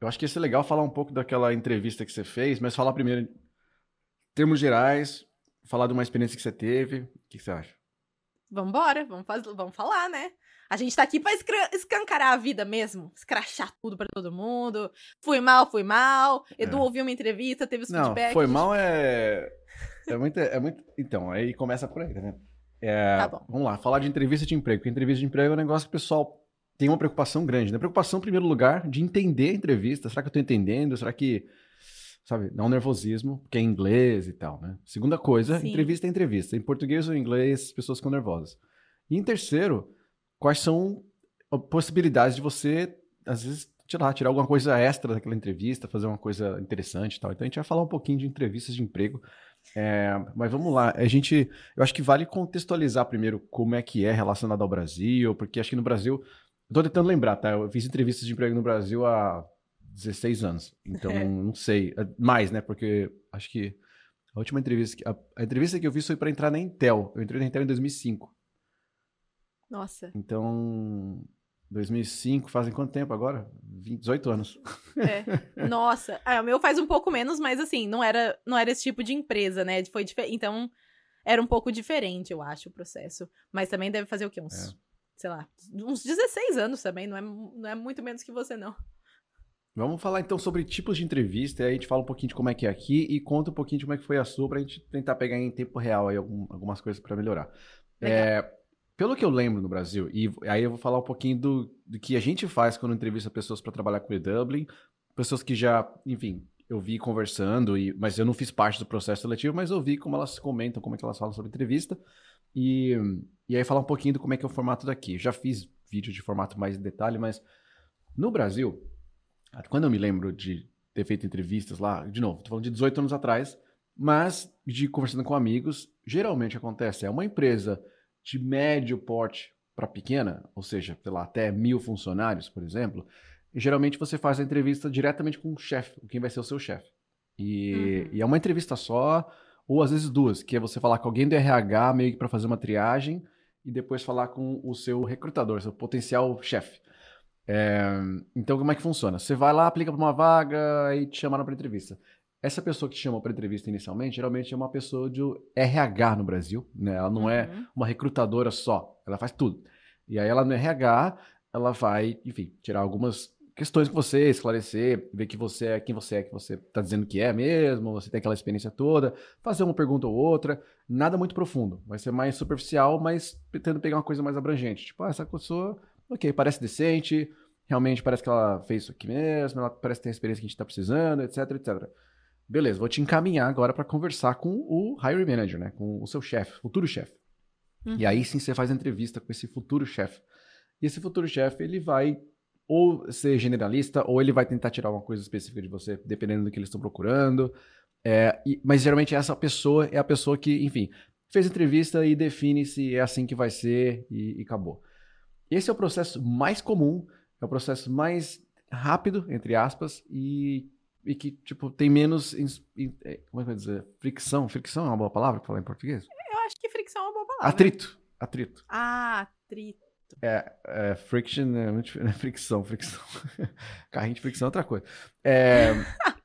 eu acho que ia ser legal falar um pouco daquela entrevista que você fez, mas falar primeiro em termos gerais, falar de uma experiência que você teve. O que você acha? Vambora, vamos, faz, vamos falar, né? A gente tá aqui pra escancarar a vida mesmo, escrachar tudo pra todo mundo. Fui mal, fui mal. Edu é. ouviu uma entrevista, teve os Não, feedbacks. Foi mal é. É muito, é muito. Então, aí começa por aí, tá vendo? É, tá bom. Vamos lá, falar de entrevista de emprego. Porque entrevista de emprego é um negócio que o pessoal tem uma preocupação grande, né? Preocupação, em primeiro lugar, de entender a entrevista. Será que eu tô entendendo? Será que. Sabe, dá um nervosismo, porque é inglês e tal, né? Segunda coisa, Sim. entrevista é entrevista. Em português ou em inglês, as pessoas ficam nervosas. E em terceiro, quais são possibilidades de você, às vezes, tirar, tirar alguma coisa extra daquela entrevista, fazer uma coisa interessante e tal. Então a gente vai falar um pouquinho de entrevistas de emprego. É, mas vamos lá, a gente, eu acho que vale contextualizar primeiro como é que é relacionado ao Brasil, porque acho que no Brasil, eu tô tentando lembrar, tá? Eu fiz entrevistas de emprego no Brasil há 16 anos, então é. não sei, é mais, né? Porque acho que a última entrevista, a, a entrevista que eu fiz foi para entrar na Intel. Eu entrei na Intel em 2005. Nossa. Então, 2005, fazem quanto tempo agora? 20, 18 anos. É. Nossa. É, o meu faz um pouco menos, mas assim, não era, não era esse tipo de empresa, né? Foi Então, era um pouco diferente, eu acho, o processo. Mas também deve fazer o quê? Uns, é. Sei lá, uns 16 anos também, não é, não é muito menos que você, não. Vamos falar então sobre tipos de entrevista, aí a gente fala um pouquinho de como é que é aqui e conta um pouquinho de como é que foi a sua, pra gente tentar pegar em tempo real aí algumas coisas para melhorar. É, pelo que eu lembro no Brasil, e aí eu vou falar um pouquinho do, do que a gente faz quando entrevista pessoas para trabalhar com o Dublin, pessoas que já, enfim, eu vi conversando, e, mas eu não fiz parte do processo seletivo, mas eu vi como elas comentam, como é que elas falam sobre entrevista, e, e aí falar um pouquinho do como é que é o formato daqui. Já fiz vídeo de formato mais em detalhe, mas no Brasil, quando eu me lembro de ter feito entrevistas lá, de novo, tô falando de 18 anos atrás, mas de conversando com amigos, geralmente acontece, é uma empresa de médio porte para pequena, ou seja, sei lá, até mil funcionários, por exemplo, geralmente você faz a entrevista diretamente com o chefe, quem vai ser o seu chefe. E, uhum. e, é uma entrevista só, ou às vezes duas, que é você falar com alguém do RH meio que para fazer uma triagem e depois falar com o seu recrutador, seu potencial chefe. É, então, como é que funciona? Você vai lá, aplica para uma vaga e te chamaram para entrevista. Essa pessoa que te chamou para entrevista inicialmente, geralmente é uma pessoa de RH no Brasil, né? Ela não é uhum. é uma recrutadora só, ela faz tudo. E aí ela no RH, ela vai, enfim, tirar algumas questões com você, esclarecer, ver que você é quem você é, que você está dizendo que é mesmo, você tem aquela experiência toda, fazer uma pergunta ou outra, nada muito profundo, vai ser mais superficial, mas tentando pegar uma coisa mais abrangente. Tipo, ah, essa pessoa, ok, parece decente, realmente parece que ela fez isso aqui mesmo, ela parece ter a experiência que a gente está precisando, etc, etc. Beleza, vou te encaminhar agora para conversar com o hiring manager, né? Com o seu chefe, futuro chefe. Uhum. E aí sim você faz a entrevista com esse futuro chefe. E esse futuro chefe, ele vai ou ser generalista, ou ele vai tentar tirar uma coisa específica de você, dependendo do que eles estão procurando. É, e, mas geralmente essa pessoa é a pessoa que, enfim, fez entrevista e define se é assim que vai ser e, e acabou. Esse é o processo mais comum, é o processo mais rápido, entre aspas, e e que, tipo, tem menos. É, como é que eu dizer? Fricção. Fricção é uma boa palavra para falar em português? Eu acho que fricção é uma boa palavra. Atrito. Atrito. Ah, atrito. É, é friction é muito é fricção, fricção. Carrinho de fricção é outra coisa. É,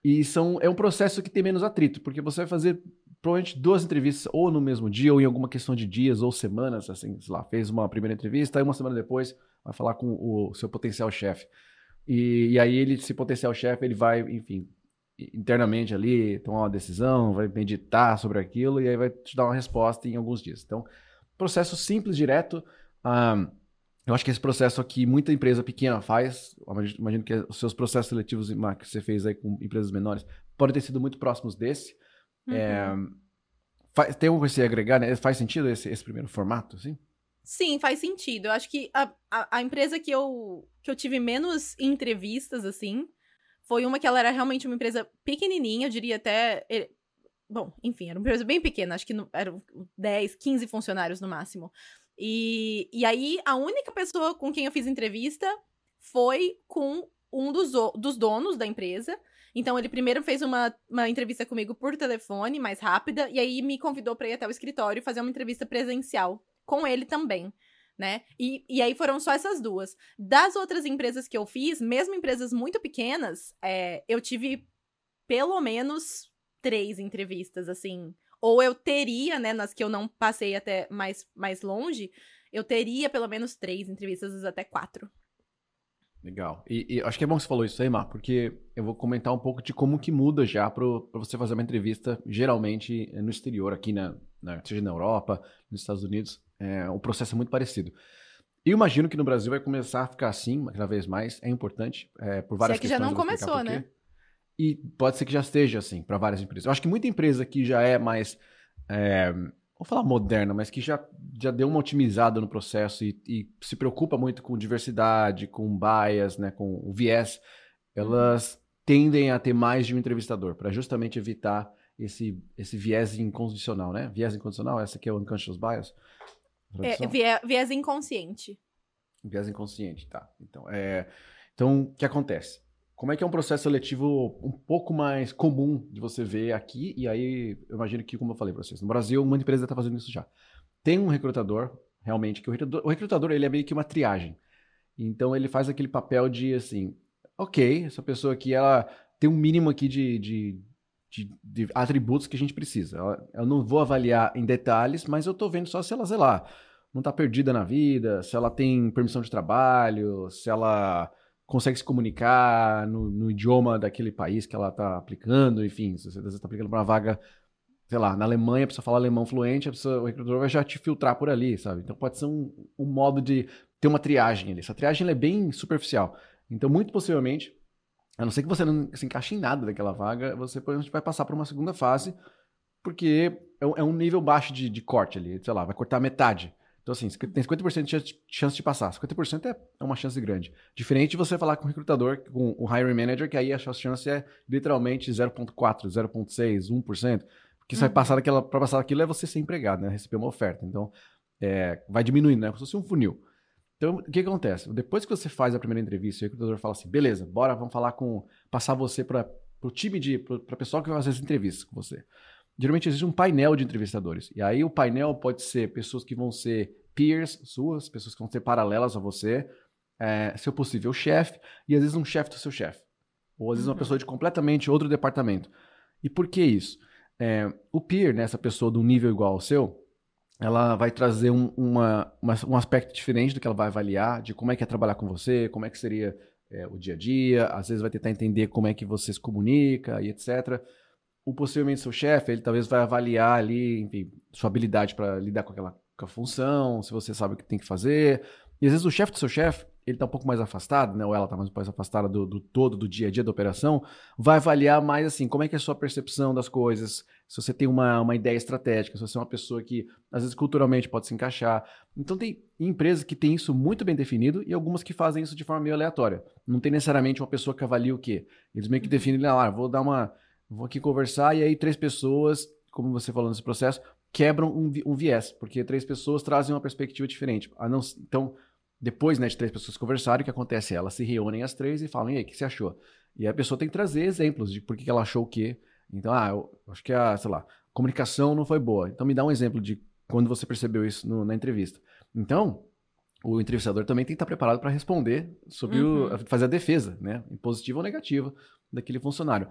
e são, é um processo que tem menos atrito, porque você vai fazer provavelmente duas entrevistas ou no mesmo dia, ou em alguma questão de dias ou semanas, assim, sei lá, fez uma primeira entrevista, aí uma semana depois vai falar com o seu potencial chefe. E, e aí ele, esse potencial chefe, ele vai, enfim, internamente ali, tomar uma decisão, vai meditar sobre aquilo e aí vai te dar uma resposta em alguns dias. Então, processo simples, direto. Um, eu acho que esse processo aqui, muita empresa pequena faz. Imagino que os seus processos seletivos que você fez aí com empresas menores podem ter sido muito próximos desse. Uhum. É, faz, tem algo que você agregar, né? Faz sentido esse, esse primeiro formato, assim? Sim, faz sentido. Eu acho que a, a, a, empresa que eu, que eu tive menos entrevistas, assim, foi uma que ela era realmente uma empresa pequenininha, eu diria até. Bom, enfim, era uma empresa bem pequena, acho que no, eram 10, 15 funcionários no máximo. E, e aí, a única pessoa com quem eu fiz entrevista foi com um dos, dos donos da empresa. Então, ele primeiro fez uma, uma entrevista comigo por telefone, mais rápida, e aí me convidou para ir até o escritório fazer uma entrevista presencial com ele também. né? E, e aí foram só essas duas. Das outras empresas que eu fiz, mesmo empresas muito pequenas, é, eu tive pelo menos três entrevistas, assim. Ou eu teria, né, nas que eu não passei até mais, mais longe, eu teria pelo menos três entrevistas, até quatro. Legal. E, e, acho que é bom que você falou isso aí, Mar, porque eu vou comentar um pouco de como que muda já para você fazer uma entrevista, geralmente no exterior, aqui na, na, seja na Europa, nos Estados Unidos. É, o processo é muito parecido. E imagino que no Brasil vai começar a ficar assim, cada vez mais. É importante, é, por várias Se é que já não começou, né? E pode ser que já esteja assim para várias empresas. Eu acho que muita empresa que já é mais, é, vou falar moderna, mas que já, já deu uma otimizada no processo e, e se preocupa muito com diversidade, com bias, né, com o viés, elas tendem a ter mais de um entrevistador para justamente evitar esse, esse viés incondicional, né? Viés incondicional, essa aqui é o unconscious bias. É, viés, viés inconsciente. Viés inconsciente, tá. Então, é, então, o que acontece? Como é que é um processo seletivo um pouco mais comum de você ver aqui? E aí, eu imagino que, como eu falei para vocês, no Brasil, muita empresa está fazendo isso já. Tem um recrutador, realmente, que o recrutador, o recrutador ele é meio que uma triagem. Então, ele faz aquele papel de, assim, ok, essa pessoa aqui, ela tem um mínimo aqui de, de, de, de atributos que a gente precisa. Eu não vou avaliar em detalhes, mas eu estou vendo só se ela, sei lá, não está perdida na vida, se ela tem permissão de trabalho, se ela consegue se comunicar no, no idioma daquele país que ela está aplicando, enfim, se você está aplicando para uma vaga, sei lá, na Alemanha, a pessoa fala alemão fluente, o recrutador vai já te filtrar por ali, sabe? Então pode ser um, um modo de ter uma triagem ali. Essa triagem é bem superficial. Então, muito possivelmente, a não ser que você não se encaixe em nada daquela vaga, você provavelmente vai passar para uma segunda fase, porque é é um nível baixo de, de corte ali, sei lá, vai cortar metade. Então, assim, tem 50% de chance de passar. 50% é, é uma chance grande. Diferente de você falar com o recrutador, com o hiring manager, que aí a chance é literalmente 0,4, 0,6, 1%. Porque vai uhum. passar daquela, para passar aquilo é você ser empregado, né? Receber uma oferta. Então, é, vai diminuindo, né? Como se fosse um funil. Então, o que, acontece? Depois que você faz a primeira entrevista, o recrutador fala assim: beleza, bora, vamos falar com. passar você para o time de. para a pessoa que vai fazer as entrevistas com você geralmente existe um painel de entrevistadores. E aí o painel pode ser pessoas que vão ser peers suas, pessoas que vão ser paralelas a você, é, seu possível chefe, e às vezes um chefe do seu chefe. Ou às vezes uma uhum. pessoa de completamente outro departamento. E por que isso? É, o peer, né, essa pessoa de um nível igual ao seu, ela vai trazer um, uma, uma, um aspecto diferente do que ela vai avaliar, de como é que é trabalhar com você, como é que seria é, o dia a dia, às vezes vai tentar entender como é que você se comunica e etc o possivelmente seu chefe, ele talvez vai avaliar ali, enfim, sua habilidade para lidar com aquela com função, se você sabe o que tem que fazer. E às vezes o chefe do seu chefe, ele está um pouco mais afastado, né? Ou ela está mais, mais afastada do, do, todo, do dia a dia da operação, vai avaliar mais assim, como é que é a sua percepção das coisas, se você tem uma, uma ideia estratégica, se você é uma pessoa que, às vezes, culturalmente pode se encaixar. Então tem empresas que têm isso muito bem definido e algumas que fazem isso de forma meio aleatória. Não tem necessariamente uma pessoa que avalia o quê. Eles meio que definem, ah, vou dar uma vou aqui conversar, e aí três pessoas, como você falou nesse processo, quebram um, um viés, porque três pessoas trazem uma perspectiva diferente. Não, então, depois né, de três pessoas conversarem, o que acontece? Elas se reúnem as três e falam, e aí, o que você achou? E a pessoa tem que trazer exemplos de por que ela achou o quê. Então, ah, eu acho que a, sei lá, comunicação não foi boa. Então, me dá um exemplo de quando você percebeu isso no, na entrevista. Então, o entrevistador também tem que estar preparado para responder sobre uhum. o, fazer a defesa, né, positiva ou negativa daquele funcionário.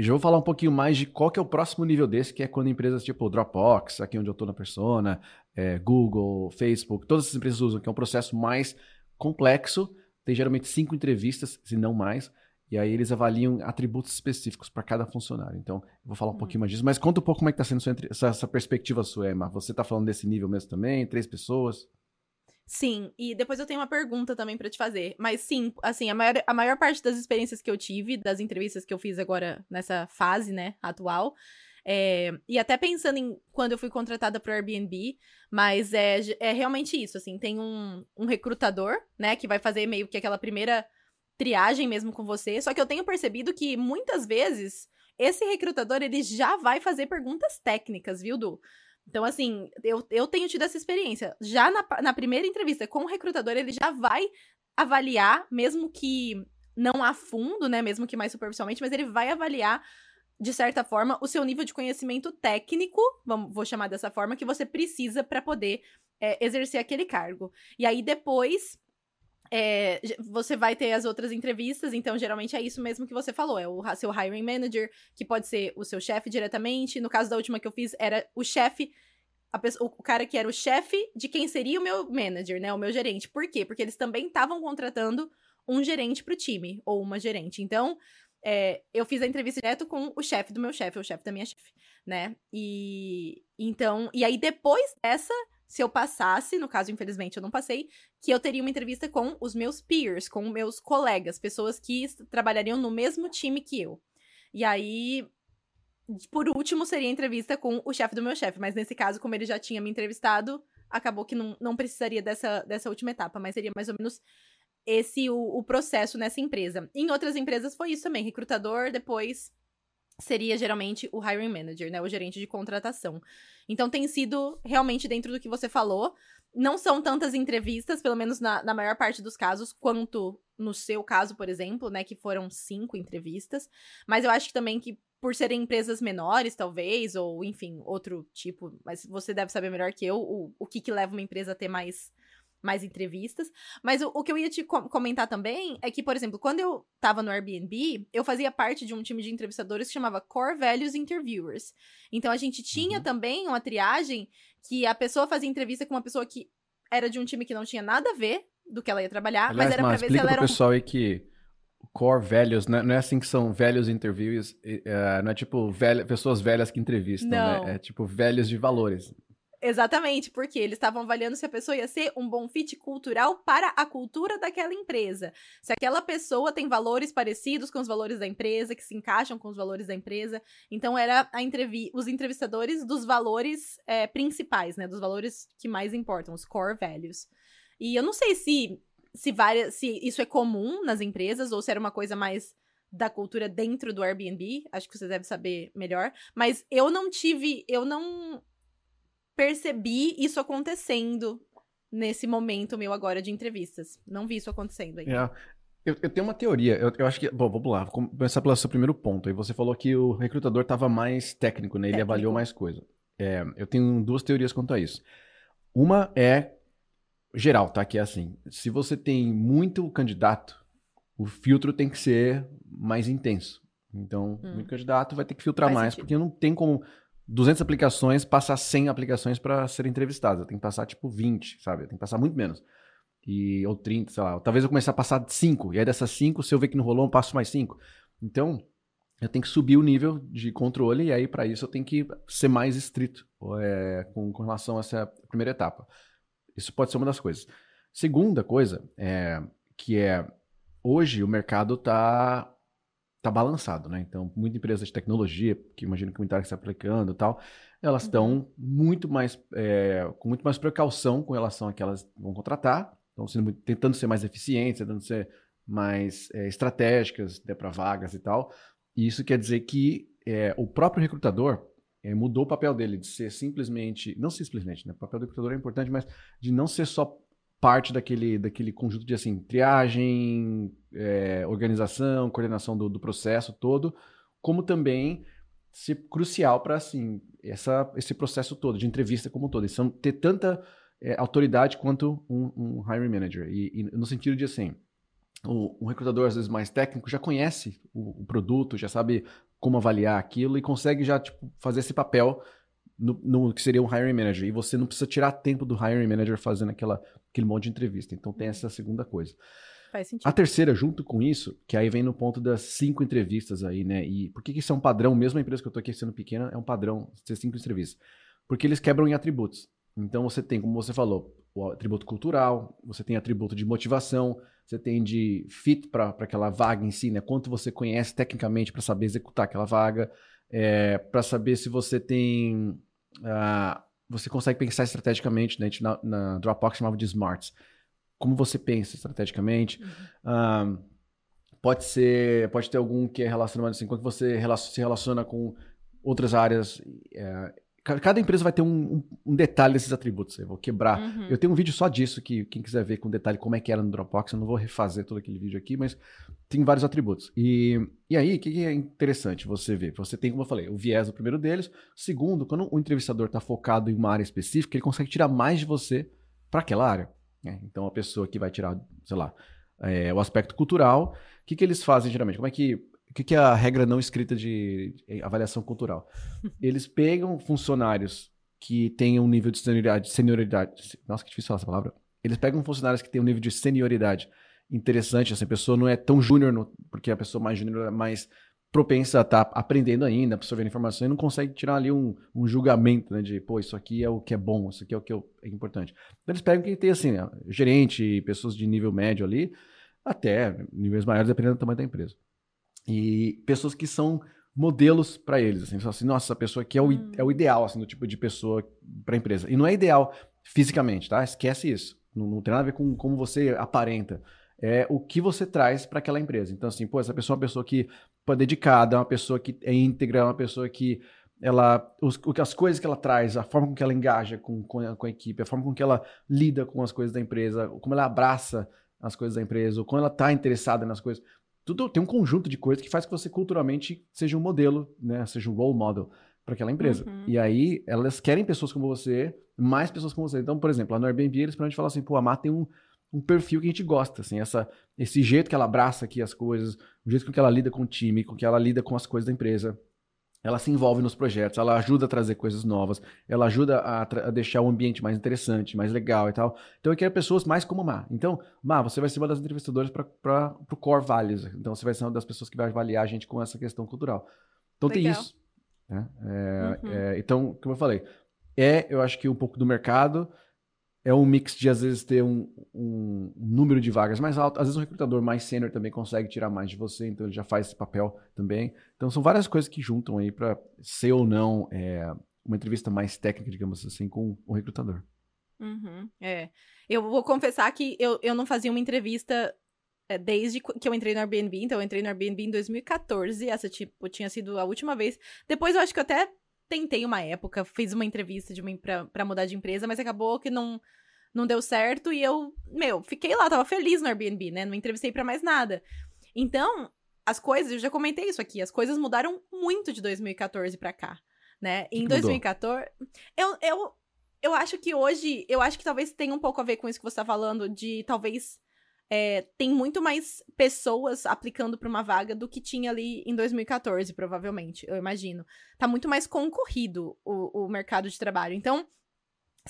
E já vou falar um pouquinho mais de qual que é o próximo nível desse, que é quando empresas tipo Dropbox, aqui onde eu estou na Persona, é, Google, Facebook, todas essas empresas usam, que é um processo mais complexo, tem geralmente cinco entrevistas, se não mais, e aí eles avaliam atributos específicos para cada funcionário. Então, eu vou falar um uhum. pouquinho mais disso, mas conta um pouco como é que está sendo essa, essa perspectiva sua, Emma. Você está falando desse nível mesmo também? Três pessoas? Sim, e depois eu tenho uma pergunta também para te fazer. Mas sim, assim, a maior, a maior parte das experiências que eu tive, das entrevistas que eu fiz agora nessa fase, né, atual, é, e até pensando em quando eu fui contratada para o Airbnb, mas é, é realmente isso, assim, tem um, um recrutador, né, que vai fazer meio que aquela primeira triagem mesmo com você, só que eu tenho percebido que muitas vezes esse recrutador, ele já vai fazer perguntas técnicas, viu, Du? Então, assim, eu, eu tenho tido essa experiência. Já na, na primeira entrevista com o recrutador, ele já vai avaliar, mesmo que não a fundo, né? Mesmo que mais superficialmente, mas ele vai avaliar de certa forma, o seu nível de conhecimento técnico, vamos, vou chamar dessa forma, que você precisa para poder é, exercer aquele cargo. E aí depois é, você vai ter as outras entrevistas, então geralmente é isso mesmo que você falou, é o seu hiring manager, que pode ser o seu chefe diretamente. No caso da última que eu fiz, era o chefe, o cara que era o chefe de quem seria o meu manager, né? O meu gerente. Por quê? Porque eles também estavam contratando um gerente pro time, ou uma gerente. Então, é, eu fiz a entrevista direto com o chefe do meu chefe, o chefe da minha chefe, né? E então, e aí depois dessa se eu passasse, no caso, infelizmente, eu não passei, que eu teria uma entrevista com os meus peers, com meus colegas, pessoas que trabalhariam no mesmo time que eu. E aí, por último, seria a entrevista com o chefe do meu chefe. Mas nesse caso, como ele já tinha me entrevistado, acabou que não, não precisaria dessa, dessa última etapa, mas seria mais ou menos esse o, o processo nessa empresa. Em outras empresas foi isso também, recrutador, depois seria geralmente o hiring manager, né, o gerente de contratação. Então tem sido realmente dentro do que você falou. Não são tantas entrevistas, pelo menos na, na maior parte dos casos, quanto no seu caso, por exemplo, né, que foram cinco entrevistas. Mas eu acho que também que por serem empresas menores, talvez, ou enfim, outro tipo, mas você deve saber melhor que eu o, o que, que leva uma empresa a ter mais mais entrevistas. Mas o, o que eu ia te comentar também é que, por exemplo, quando eu tava no Airbnb, eu fazia parte de um time de entrevistadores que chamava Core Values Interviewers. Então a gente tinha uhum. também uma triagem que a pessoa fazia entrevista com uma pessoa que era de um time que não tinha nada a ver do que ela ia trabalhar, Aliás, mas era pra ver se ela era. Um... pessoal aí que core values, né? não é assim que são velhos interviews, é, não é tipo velha, pessoas velhas que entrevistam, né? É tipo velhos de valores. Exatamente, porque eles estavam avaliando se a pessoa ia ser um bom fit cultural para a cultura daquela empresa. Se aquela pessoa tem valores parecidos com os valores da empresa, que se encaixam com os valores da empresa. Então, era a entrevi os entrevistadores dos valores é, principais, né? Dos valores que mais importam, os core values. E eu não sei se, se, várias, se isso é comum nas empresas ou se era uma coisa mais da cultura dentro do Airbnb, acho que você deve saber melhor, mas eu não tive, eu não percebi isso acontecendo nesse momento meu agora de entrevistas. Não vi isso acontecendo ainda. É. Eu, eu, tenho uma teoria, eu, eu, acho que. Bom, vamos lá, vou começar pelo seu primeiro ponto. Aí você falou que o recrutador estava mais técnico, né? Ele técnico. avaliou mais coisa. É, eu tenho duas teorias quanto a isso. Uma é geral, tá? Que é assim: se você tem muito candidato, o filtro tem que ser mais intenso. Então, hum. muito candidato vai ter que filtrar Faz mais, sentido. porque não tem como 200 aplicações, passar 100 aplicações para ser entrevistado. Eu tenho que passar tipo 20, sabe? Eu tenho que passar muito menos. E, ou 30, sei lá. Talvez eu comece a passar 5. E aí dessas 5, se eu ver que não rolou, eu passo mais 5. Então, eu tenho que subir o nível de controle. E aí, para isso, eu tenho que ser mais estrito é, com, com, relação a essa primeira etapa. Isso pode ser uma das coisas. Segunda coisa, é, que é hoje o mercado está tá balançado, né? Então, muitas empresas de tecnologia, que imagino que o Interac está aplicando e tal, elas estão uhum. muito mais, é, com muito mais precaução com relação a que elas vão contratar, estão sendo, tentando ser mais eficientes, tentando ser mais é, estratégicas né, para vagas e tal. E isso quer dizer que é, o próprio recrutador mudou o papel dele de ser simplesmente, não simplesmente, né? O papel do recrutador é importante, mas de não ser só parte daquele, daquele conjunto de assim, triagem, é, organização, coordenação do, do, processo todo, como também ser crucial para assim, essa, esse processo todo, de entrevista como um todo. E são, ter tanta é, autoridade quanto um, um hiring manager. E, e, no sentido de assim, o, um recrutador, às vezes mais técnico, já conhece o, o produto, já sabe como avaliar aquilo e consegue já tipo, fazer esse papel no, no, que seria um hiring manager. E você não precisa tirar tempo do hiring manager fazendo aquela, aquele monte de entrevista. Então tem essa segunda coisa. Faz sentido. A terceira, junto com isso, que aí vem no ponto das cinco entrevistas aí, né? E por que, que isso é um padrão, mesmo a empresa que eu tô aqui sendo pequena, é um padrão ter cinco entrevistas? Porque eles quebram em atributos. Então você tem, como você falou, o atributo cultural, você tem atributo de motivação, você tem de fit para aquela vaga em si, né? Quanto você conhece tecnicamente para saber executar aquela vaga, é, para saber se você tem uh, você consegue pensar estrategicamente, né? A gente na, na, Dropbox chamava de smarts. Como você pensa estrategicamente. Uhum. Uh, pode ser, pode ter algum que é relacionado assim, quando você se relaciona com outras áreas, é, Cada empresa vai ter um, um, um detalhe desses atributos. Eu vou quebrar. Uhum. Eu tenho um vídeo só disso, que quem quiser ver com detalhe como é que era no Dropbox, eu não vou refazer todo aquele vídeo aqui, mas tem vários atributos. E, e aí, o que, que é interessante você ver? Você tem, como eu falei, o viés o primeiro deles. Segundo, quando o entrevistador está focado em uma área específica, ele consegue tirar mais de você para aquela área. Né? Então, a pessoa que vai tirar, sei lá, é, o aspecto cultural, o que, que eles fazem geralmente? Como é que o que, que é a regra não escrita de avaliação cultural? Eles pegam funcionários que têm um nível de senioridade, senioridade. Nossa, que difícil falar essa palavra. Eles pegam funcionários que têm um nível de senioridade interessante. Essa pessoa não é tão júnior, porque a pessoa mais júnior é mais propensa a estar tá aprendendo ainda, absorvendo informação e não consegue tirar ali um, um julgamento, né, de, pô, isso aqui é o que é bom, isso aqui é o que é, importante. Então eles pegam quem tem, assim, né, gerente, pessoas de nível médio ali, até níveis maiores, dependendo do tamanho da empresa. E pessoas que são modelos para eles, assim, assim, nossa, essa pessoa aqui é o, hum. é o ideal, assim, do tipo de pessoa para a empresa. E não é ideal fisicamente, tá? Esquece isso. Não, não tem nada a ver com como você aparenta. É o que você traz para aquela empresa. Então, assim, pô, essa pessoa é uma pessoa que é dedicada, é uma pessoa que é íntegra, é uma pessoa que ela os, as coisas que ela traz, a forma com que ela engaja com, com a, com, a, equipe, a forma com que ela lida com as coisas da empresa, como ela abraça as coisas da empresa, ou como ela está interessada nas coisas tudo tem um conjunto de coisas que faz que você culturalmente seja um modelo, né? Seja um role model para aquela empresa. Uhum. E aí elas querem pessoas como você, mais pessoas como você. Então, por exemplo, lá no Airbnb eles pra gente falar assim, pô, a Má tem um, um perfil que a gente gosta, assim, essa, esse jeito que ela abraça aqui as coisas, o jeito com que ela lida com o time, com que ela lida com as coisas da empresa ela se envolve nos projetos, ela ajuda a trazer coisas novas, ela ajuda a, a, deixar o ambiente mais interessante, mais legal e tal. Então eu quero pessoas mais como Má. Então, Má, você vai ser uma das entrevistadoras para o Core Values. Então você vai ser uma das pessoas que vai avaliar a gente com essa questão cultural. Então legal. tem isso. Né? É, uhum. é, então, como eu falei, é, eu acho que um pouco do mercado, é um mix de às vezes ter um, um, número de vagas mais alto. Às vezes um recrutador mais sênior também consegue tirar mais de você, então ele já faz esse papel também. Então são várias coisas que juntam aí para ser ou não é, uma entrevista mais técnica, digamos assim, com o recrutador. Uhum, é. Eu vou confessar que eu, eu não fazia uma entrevista é, desde que eu entrei no Airbnb. Então eu entrei no Airbnb em 2014. Essa tipo tinha sido a última vez. Depois eu acho que eu até tentei uma época, fiz uma entrevista de uma, pra mudar de empresa, mas acabou que não, não deu certo e eu, meu, fiquei lá, tava feliz no Airbnb, né? Não entrevistei para mais nada. Então, as coisas, eu já comentei isso aqui, as coisas mudaram muito de 2014 para cá, né? Em 2014, eu, eu, eu acho que hoje, eu acho que talvez tenha um pouco a ver com isso que você tá falando, de talvez é, tem muito mais pessoas aplicando para uma vaga do que tinha ali em 2014, provavelmente, eu imagino. Tá muito mais concorrido o, o mercado de trabalho. Então,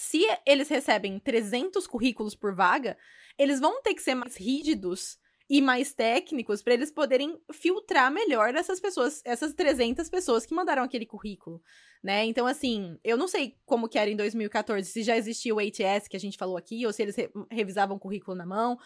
se eles recebem 300 currículos por vaga, eles vão ter que ser mais rígidos e mais técnicos para eles poderem filtrar melhor essas pessoas, essas 300 pessoas que mandaram aquele currículo, né? Então, assim, eu não sei como que era em 2014, se já existia o ATS que a gente falou aqui, ou se eles re revisavam o currículo na mão,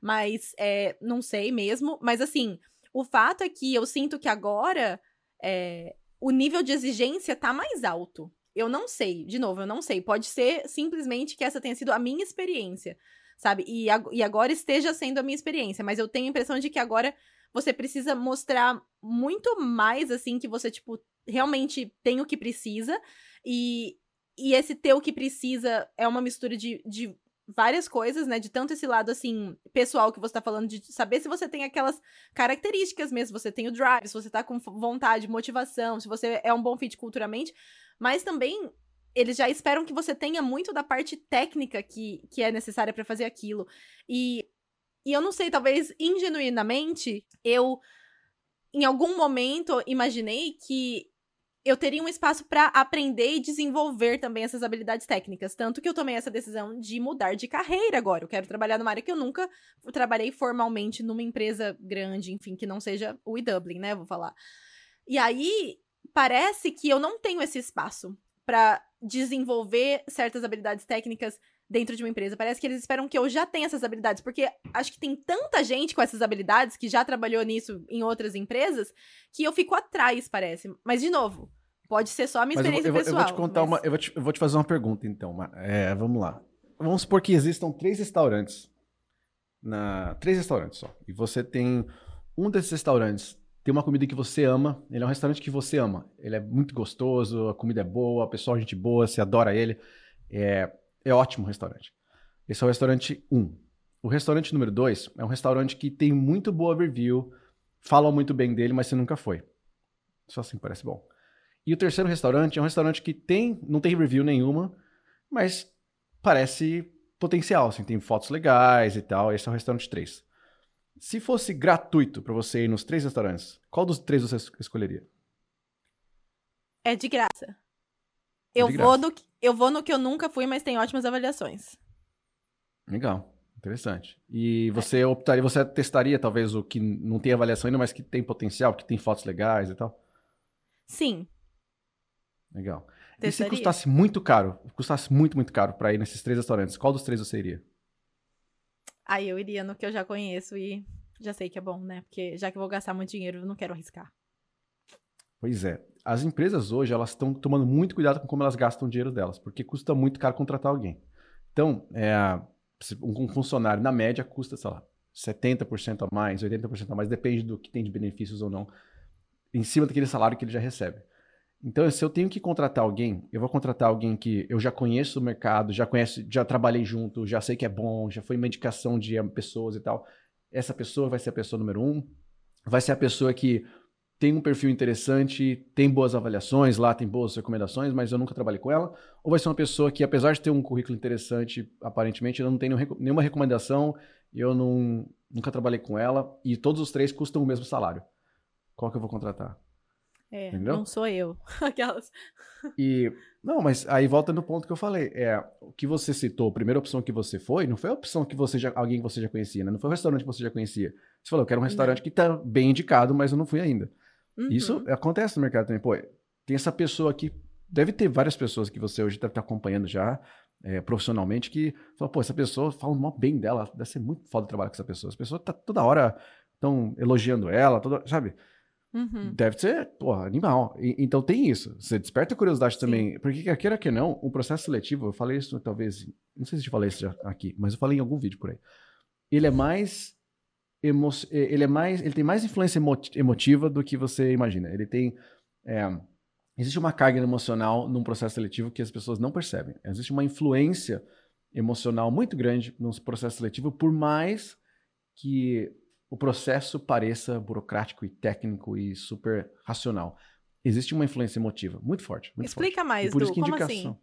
mas é, não sei mesmo. Mas assim, o fato é que eu sinto que agora é, o nível de exigência tá mais alto. Eu não sei, de novo, eu não sei. Pode ser simplesmente que essa tenha sido a minha experiência, sabe? E, e agora esteja sendo a minha experiência, mas eu tenho a impressão de que agora você precisa mostrar muito mais, assim, que você, tipo, realmente tem o que precisa. E, e esse ter o que precisa é uma mistura de, de várias coisas, né? De tanto esse lado, assim, pessoal que você tá falando, de saber se você tem aquelas características mesmo, se você tem o drive, se você tá com vontade, motivação, se você é um bom fit culturalmente, mas também eles já esperam que você tenha muito da parte técnica que, que é necessária para fazer aquilo. E, e eu não sei, talvez ingenuinamente, eu em algum momento imaginei que eu teria um espaço para aprender e desenvolver também essas habilidades técnicas. Tanto que eu tomei essa decisão de mudar de carreira agora. Eu quero trabalhar numa área que eu nunca trabalhei formalmente numa empresa grande, enfim, que não seja o e-Dublin, né? Vou falar. E aí, parece que eu não tenho esse espaço para desenvolver certas habilidades técnicas dentro de uma empresa. Parece que eles esperam que eu já tenha essas habilidades, porque acho que tem tanta gente com essas habilidades que já trabalhou nisso em outras empresas que eu fico atrás, parece. Mas, de novo, pode ser só a minha experiência eu vou, pessoal. Eu vou te contar mas... uma. Eu vou te, eu vou te fazer uma pergunta, então. É, vamos lá. Vamos supor que existam três restaurantes. Na, três restaurantes só. E você tem. Um desses restaurantes tem uma comida que você ama, ele é um restaurante que você ama. Ele é muito gostoso, a comida é boa, a pessoa é gente boa, você adora ele. É, é ótimo o restaurante. Esse é o restaurante 1. O restaurante número 2 é um restaurante que tem muito boa review, falam muito bem dele, mas você nunca foi. Só assim parece bom. E o terceiro restaurante é um restaurante que tem, não tem review nenhuma, mas parece potencial, assim, tem fotos legais e tal. Esse é o restaurante 3. Se fosse gratuito para você ir nos três restaurantes, qual dos três você escolheria? É de graça. É eu, de graça. Vou no, eu vou no que eu nunca fui, mas tem ótimas avaliações. Legal. Interessante. E você é. optaria, você testaria talvez o que não tem avaliação ainda, mas que tem potencial, que tem fotos legais e tal? Sim. Legal. Testaria. E se custasse muito caro, custasse muito, muito caro para ir nesses três restaurantes, qual dos três você iria? Aí eu iria no que eu já conheço e já sei que é bom, né? Porque já que eu vou gastar muito dinheiro, eu não quero arriscar. Pois é. As empresas hoje, elas estão tomando muito cuidado com como elas gastam o dinheiro delas, porque custa muito caro contratar alguém. Então, é, um funcionário, na média, custa, sei lá, 70% a mais, 80% a mais, depende do que tem de benefícios ou não, em cima daquele salário que ele já recebe. Então, se eu tenho que contratar alguém, eu vou contratar alguém que eu já conheço o mercado, já conheço, já trabalhei junto, já sei que é bom, já foi uma indicação de pessoas e tal. Essa pessoa vai ser a pessoa número um. Vai ser a pessoa que tem um perfil interessante, tem boas avaliações lá, tem boas recomendações, mas eu nunca trabalhei com ela. Ou vai ser uma pessoa que, apesar de ter um currículo interessante, aparentemente, eu não tenho nenhuma recomendação, eu não, nunca trabalhei com ela, e todos os três custam o mesmo salário. Qual que eu vou contratar? É, Entendeu? não sou eu. Aquelas. E. Não, mas aí volta no ponto que eu falei. É, o que você citou, a primeira opção que você foi, não foi a opção que você já. alguém que você já conhecia, né? Não foi o restaurante que você já conhecia. Você falou, eu quero um restaurante não. que tá bem indicado, mas eu não fui ainda. Uhum. Isso acontece no mercado também. Pô, tem essa pessoa aqui. Deve ter várias pessoas que você hoje deve estar acompanhando já. É, profissionalmente, que fala, pô, essa pessoa fala mal bem dela, deve ser muito foda trabalhar com essa pessoa. As pessoas tá toda hora estão elogiando ela, toda, sabe? Uhum. Deve ser, porra, animal. E, então tem isso. Você desperta curiosidade Sim. também. Porque, queira que não, um processo seletivo, eu falei isso talvez. Não sei se eu falei isso já aqui, mas eu falei em algum vídeo por aí. Ele é mais. Emo, ele é mais. Ele tem mais influência emotiva do que você imagina. Ele tem. É, existe uma carga emocional num processo seletivo que as pessoas não percebem. Existe uma influência emocional muito grande no processo seletivo, por mais que o processo pareça burocrático e técnico e super racional. Existe uma influência emotiva muito forte. Muito Explica forte. mais, por Du, isso que como indicação... assim?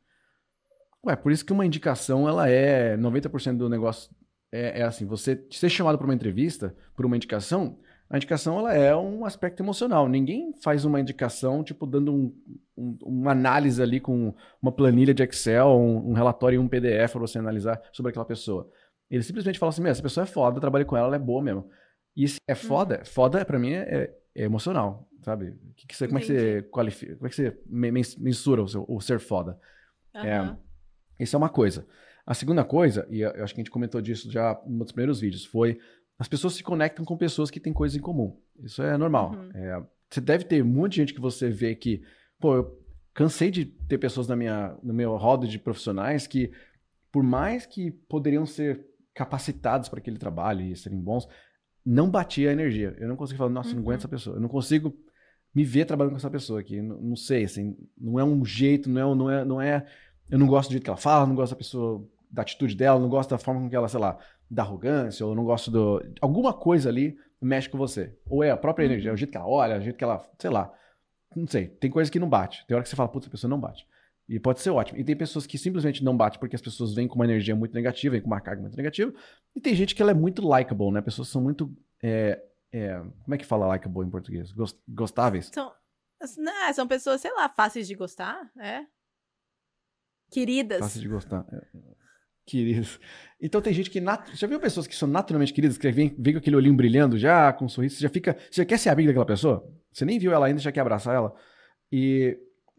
Ué, por isso que uma indicação, ela é 90% do negócio é, é, assim, você ser chamado para uma entrevista, por uma indicação, a indicação ela é um aspecto emocional. Ninguém faz uma indicação, tipo, dando um, um, uma análise ali com uma planilha de Excel, um, um relatório e um PDF para você analisar sobre aquela pessoa. Ele simplesmente fala assim, essa pessoa é foda, eu trabalhei com ela, ela é boa mesmo. E é foda. Uhum. Foda, pra mim, é, é emocional, sabe? Que que você, como é que você qualifica, como é que você mensura o, seu, o ser foda? Uhum. É, isso é uma coisa. A segunda coisa, e eu acho que a gente comentou disso já um dos primeiros vídeos, foi as pessoas se conectam com pessoas que têm coisas em comum. Isso é normal. Uhum. É, você deve ter um monte de gente que você vê que, pô, eu cansei de ter pessoas na minha, no meu roda de profissionais que, por mais que poderiam ser capacitados para aquele trabalho e serem bons, não batia a energia. Eu não consigo falar, nossa, uhum. não aguento uhum. essa pessoa. Eu não consigo me ver trabalhando com essa pessoa aqui. Não, não, sei, assim, não é um jeito, não é, não é, não é. Eu não gosto do jeito que ela fala, não gosto da pessoa, da atitude dela, não gosto da forma com que ela, sei lá, da arrogância, ou não gosto do. Alguma coisa ali mexe com você. Ou é a própria uhum. energia, é o jeito que ela olha, o jeito que ela, sei lá. Não sei, tem coisa que não bate. Tem hora que você fala, putz, a pessoa não bate. E pode ser ótimo. E tem pessoas que simplesmente não batem porque as pessoas vêm com uma energia muito negativa, vêm com uma carga muito negativa. E tem gente que ela é muito likable, né? Pessoas são muito. É, é, como é que fala likable em português? Gostáveis? São, não, são pessoas, sei lá, fáceis de gostar, é? Queridas. Fáceis de gostar. É. Queridas. Então tem gente que. Nat... Já viu pessoas que são naturalmente queridas, que vem, vem com aquele olhinho brilhando já, com um sorriso, você já fica. Você já quer ser amigo daquela pessoa? Você nem viu ela ainda, já quer abraçar ela. E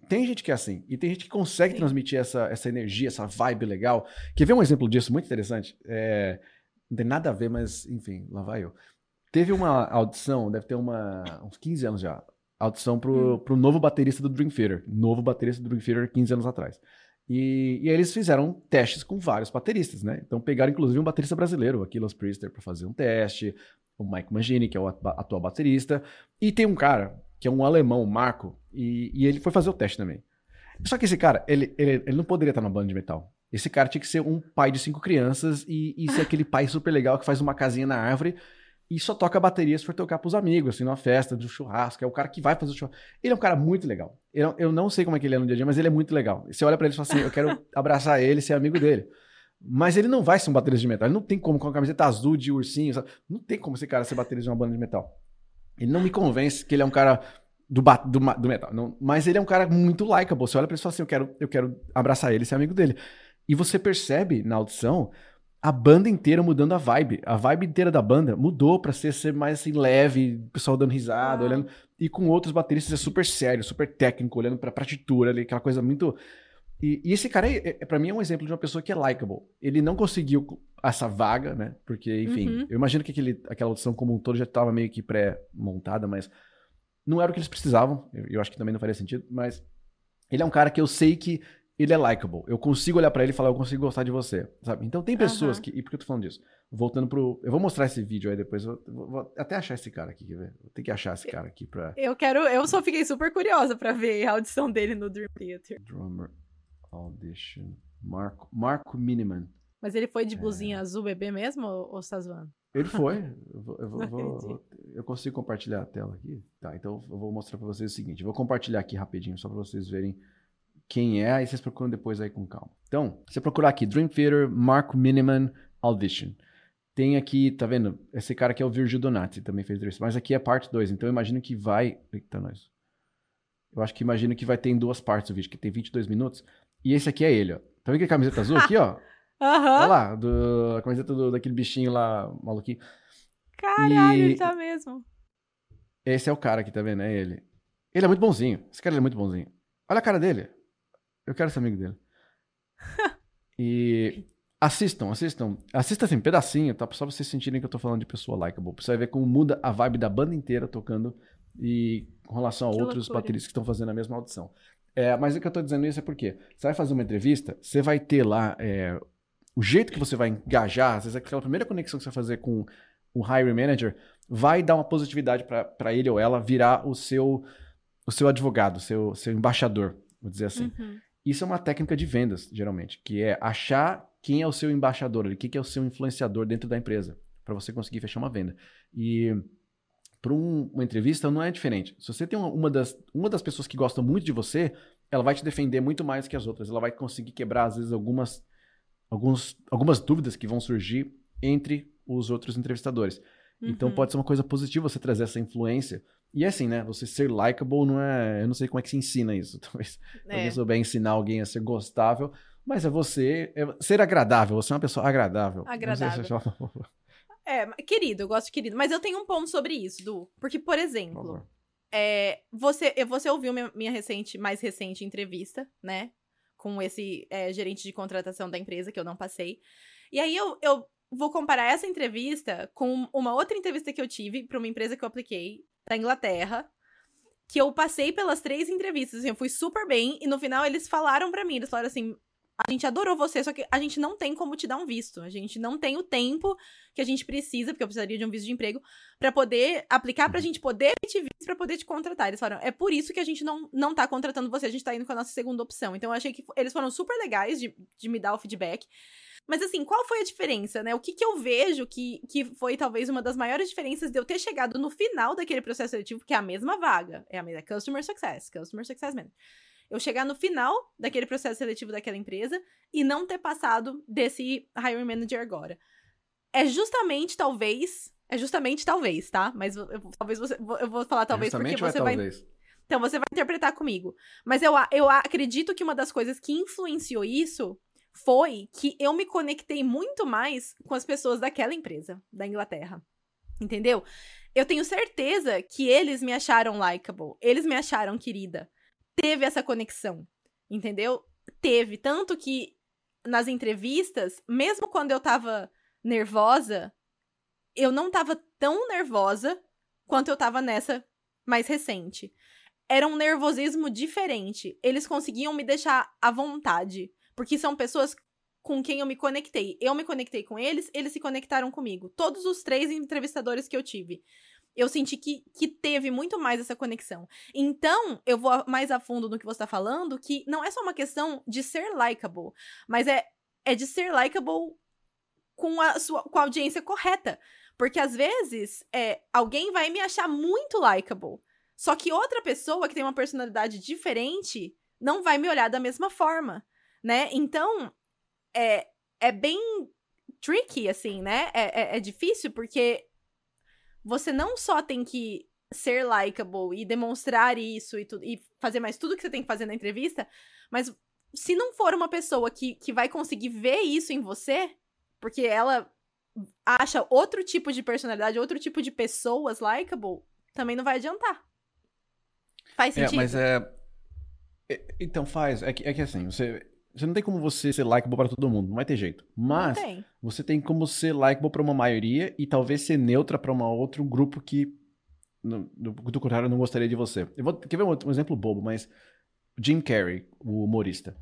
tem gente que é assim. E tem gente que consegue Sim. transmitir essa, essa energia, essa vibe legal. Quer ver um exemplo disso muito interessante? É, não tem nada a ver, mas enfim, lá vai eu. Teve uma audição, deve ter uma, uns 15 anos já. Audição pro, hum. pro novo baterista do Dream Theater. Novo baterista do Dream Theater 15 anos atrás. E, e aí eles fizeram testes com vários bateristas, né? Então pegaram inclusive um baterista brasileiro, o Aquiles Priester, para fazer um teste. o Mike Mangini, que é o atual baterista, e tem um cara que é um alemão, Marco, e, e ele foi fazer o teste também. Só que esse cara, ele, ele, ele não poderia estar na banda de metal. Esse cara tinha que ser um pai de cinco crianças e, e ser aquele pai super legal que faz uma casinha na árvore e só toca bateria se for tocar pros amigos, assim, numa festa, do churrasco. É o cara que vai fazer o churrasco. Ele é um cara muito legal. Eu, eu não sei como é que ele é no dia a dia, mas ele é muito legal. Você olha para ele e fala assim: eu quero abraçar ele, ser amigo dele. Mas ele não vai ser um baterista de metal. Ele não tem como com a camiseta azul de ursinho. Sabe? Não tem como esse cara ser baterista de uma banda de metal. Ele não me convence que ele é um cara do, do, do metal. Não, mas ele é um cara muito likeable. Você olha pra ele e fala assim: eu quero, eu quero abraçar ele, ser amigo dele. E você percebe na audição a banda inteira mudando a vibe. A vibe inteira da banda mudou pra ser, ser mais assim, leve, pessoal dando risada, ah. olhando. E com outros bateristas é super sério, super técnico, olhando pra partitura ali, aquela coisa muito. E, e esse cara, é, é, para mim, é um exemplo de uma pessoa que é likable. Ele não conseguiu essa vaga, né? Porque, enfim, uhum. eu imagino que aquele, aquela audição como um todo já estava meio que pré-montada, mas não era o que eles precisavam. Eu, eu acho que também não faria sentido, mas ele é um cara que eu sei que ele é likable. Eu consigo olhar para ele e falar, eu consigo gostar de você, sabe? Então tem pessoas uhum. que. E por que eu tô falando disso? Voltando pro. Eu vou mostrar esse vídeo aí depois. Vou, vou até achar esse cara aqui, quer ver? Vou ter que achar esse cara aqui pra. Eu quero. Eu só fiquei super curiosa pra ver a audição dele no Dream Theater. Drummer Audition. Marco, Marco Miniman. Mas ele foi de blusinha é... azul bebê mesmo ou, ou tá zoando? Ele foi. Eu, vou, eu, vou, vou, eu, consigo compartilhar a tela aqui? Tá, então eu vou mostrar pra vocês o seguinte. Eu vou compartilhar aqui rapidinho, só pra vocês verem quem é, aí vocês procuram depois aí com calma. Então, você procurar aqui, Dream Theater, Mark Miniman Audition. Tem aqui, tá vendo? Esse cara aqui é o Virgil Donati, também fez entrevista. Mas aqui é parte 2, então eu imagino que vai... Eita, nós. Eu acho que imagino que vai ter em duas partes o vídeo, que tem 22 minutos. E esse aqui é ele, ó. Tá vendo que camiseta azul aqui, ó? Aham. Uhum. Olha lá, do, a camiseta do, daquele bichinho lá, maluquinho. Caralho, e... ele tá mesmo. Esse é o cara aqui, tá vendo? É ele. Ele é muito bonzinho. Esse cara é muito bonzinho. Olha a cara dele. Eu quero ser amigo dele. e assistam, assistam. Assista assim, pedacinho, tá? Só vocês sentirem que eu tô falando de pessoa likeable. Você ver como muda a vibe da banda inteira tocando e com relação a que outros loucura. bateristas que estão fazendo a mesma audição. É, mas o que eu tô dizendo isso é porque você vai fazer uma entrevista, você vai ter lá é, o jeito que você vai engajar, às vezes aquela primeira conexão que você vai fazer com o hiring manager vai dar uma positividade para ele ou ela virar o seu o seu advogado, seu, seu embaixador, vou dizer assim. Uhum. Isso é uma técnica de vendas, geralmente, que é achar quem é o seu embaixador, o que é o seu influenciador dentro da empresa, para você conseguir fechar uma venda. E para um, uma entrevista não é diferente. Se você tem uma, uma, das, uma das pessoas que gosta muito de você, ela vai te defender muito mais que as outras. Ela vai conseguir quebrar, às vezes, algumas, alguns, algumas dúvidas que vão surgir entre os outros entrevistadores. Então, uhum. Então pode ser uma coisa positiva você trazer essa influência e é assim, né? Você ser likable não é. Eu não sei como é que se ensina isso. Talvez é. alguém souber ensinar alguém a ser gostável. Mas é você. É ser agradável. Você é uma pessoa agradável. Agradável. É, querido, eu gosto de querido. Mas eu tenho um ponto sobre isso, Du. Porque, por exemplo, por é, você, você ouviu minha, minha, recente, mais recente entrevista, né? Com esse é, gerente de contratação da empresa que eu não passei. E aí eu, eu vou comparar essa entrevista com uma outra entrevista que eu tive para uma empresa que eu apliquei da Inglaterra, que eu passei pelas três entrevistas, assim, eu fui super bem, e no final eles falaram para mim, eles falaram assim, a gente adorou você, só que a gente não tem como te dar um visto. A gente não tem o tempo que a gente precisa, porque eu precisaria de um visto de emprego, para poder aplicar pra gente poder te visto pra poder te contratar. Eles falaram, é por isso que a gente não, não tá contratando você, a gente tá indo com a nossa segunda opção. Então eu achei que eles foram super legais de, de me dar o feedback. Mas assim, qual foi a diferença, né? O que, que eu vejo que, que foi talvez uma das maiores diferenças de eu ter chegado no final daquele processo seletivo, que é a mesma vaga, é a mesma Customer Success, Customer Success Manager. Eu chegar no final daquele processo seletivo daquela empresa e não ter passado desse hiring manager agora. É justamente, talvez, é justamente talvez, tá? Mas eu, talvez você, eu vou falar talvez porque você vai... Talvez? Então, você vai interpretar comigo. Mas eu, eu acredito que uma das coisas que influenciou isso foi que eu me conectei muito mais com as pessoas daquela empresa, da Inglaterra. Entendeu? Eu tenho certeza que eles me acharam likable, eles me acharam querida. Teve essa conexão, entendeu? Teve. Tanto que nas entrevistas, mesmo quando eu tava nervosa, eu não tava tão nervosa quanto eu tava nessa mais recente. Era um nervosismo diferente. Eles conseguiam me deixar à vontade. Porque são pessoas com quem eu me conectei. Eu me conectei com eles, eles se conectaram comigo. Todos os três entrevistadores que eu tive. Eu senti que, que teve muito mais essa conexão. Então, eu vou mais a fundo no que você está falando, que não é só uma questão de ser likable, mas é, é de ser likable com a, sua, com a audiência correta. Porque às vezes, é, alguém vai me achar muito likable. Só que outra pessoa que tem uma personalidade diferente não vai me olhar da mesma forma, né? Então, é, é bem tricky, assim, né? É, é, é difícil porque você não só tem que ser likable e demonstrar isso e, tudo, e fazer mais tudo que você tem que fazer na entrevista, mas se não for uma pessoa que, que vai conseguir ver isso em você, porque ela acha outro tipo de personalidade, outro tipo de pessoas likable, também não vai adiantar. Faz é, sentido? É, mas é... é. Então faz. É que, é que assim, você. Você não tem como você ser likable para todo mundo, não vai ter jeito. Mas tem. você tem como ser likable para uma maioria e talvez ser neutra para um outro grupo que, no, do, do contrário, não gostaria de você. Eu vou quer ver um, um exemplo bobo, mas Jim Carrey, o humorista,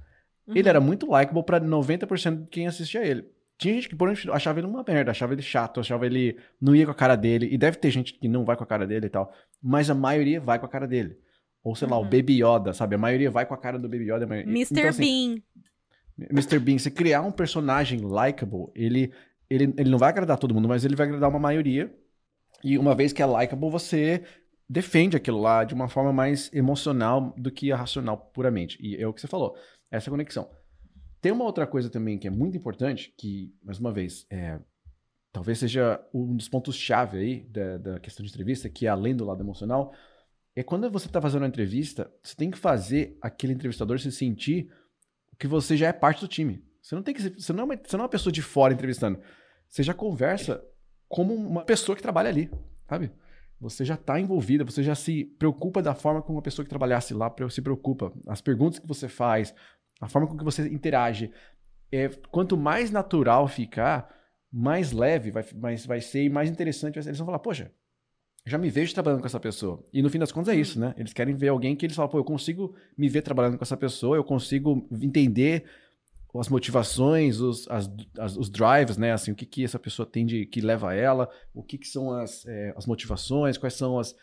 uhum. ele era muito likable para 90% de quem assistia ele. Tinha gente que por exemplo, achava ele uma merda, achava ele chato, achava ele não ia com a cara dele, e deve ter gente que não vai com a cara dele e tal, mas a maioria vai com a cara dele. Ou sei uhum. lá, o uhum. Baby Yoda, sabe? A maioria vai com a cara do Baby Yoda. Mr. Então, assim, Bean. Mr. Bean, se criar um personagem likable, ele, ele, ele não vai agradar todo mundo, mas ele vai agradar uma maioria. E uma vez que é likable, você defende aquilo lá de uma forma mais emocional do que racional puramente. E é o que você falou, essa conexão. Tem uma outra coisa também que é muito importante, que, mais uma vez, é, talvez seja um dos pontos-chave aí da, da questão de entrevista, que é além do lado emocional, é quando você está fazendo uma entrevista, você tem que fazer aquele entrevistador se sentir que você já é parte do time. Você não tem que você não é uma, você não é uma pessoa de fora entrevistando. Você já conversa como uma pessoa que trabalha ali, sabe? Você já está envolvida, você já se preocupa da forma como uma pessoa que trabalhasse lá se preocupa. As perguntas que você faz, a forma com que você interage. É, quanto mais natural ficar, mais leve vai, mais, vai ser e mais interessante vai ser. Eles vão falar, poxa, já me vejo trabalhando com essa pessoa. E no fim das contas é isso, né? Eles querem ver alguém que eles falam, pô, eu consigo me ver trabalhando com essa pessoa, eu consigo entender as motivações, os, as, as, os drives, né? Assim, o que, que essa pessoa tem de que leva ela, o que, que são as, é, as motivações, quais são as,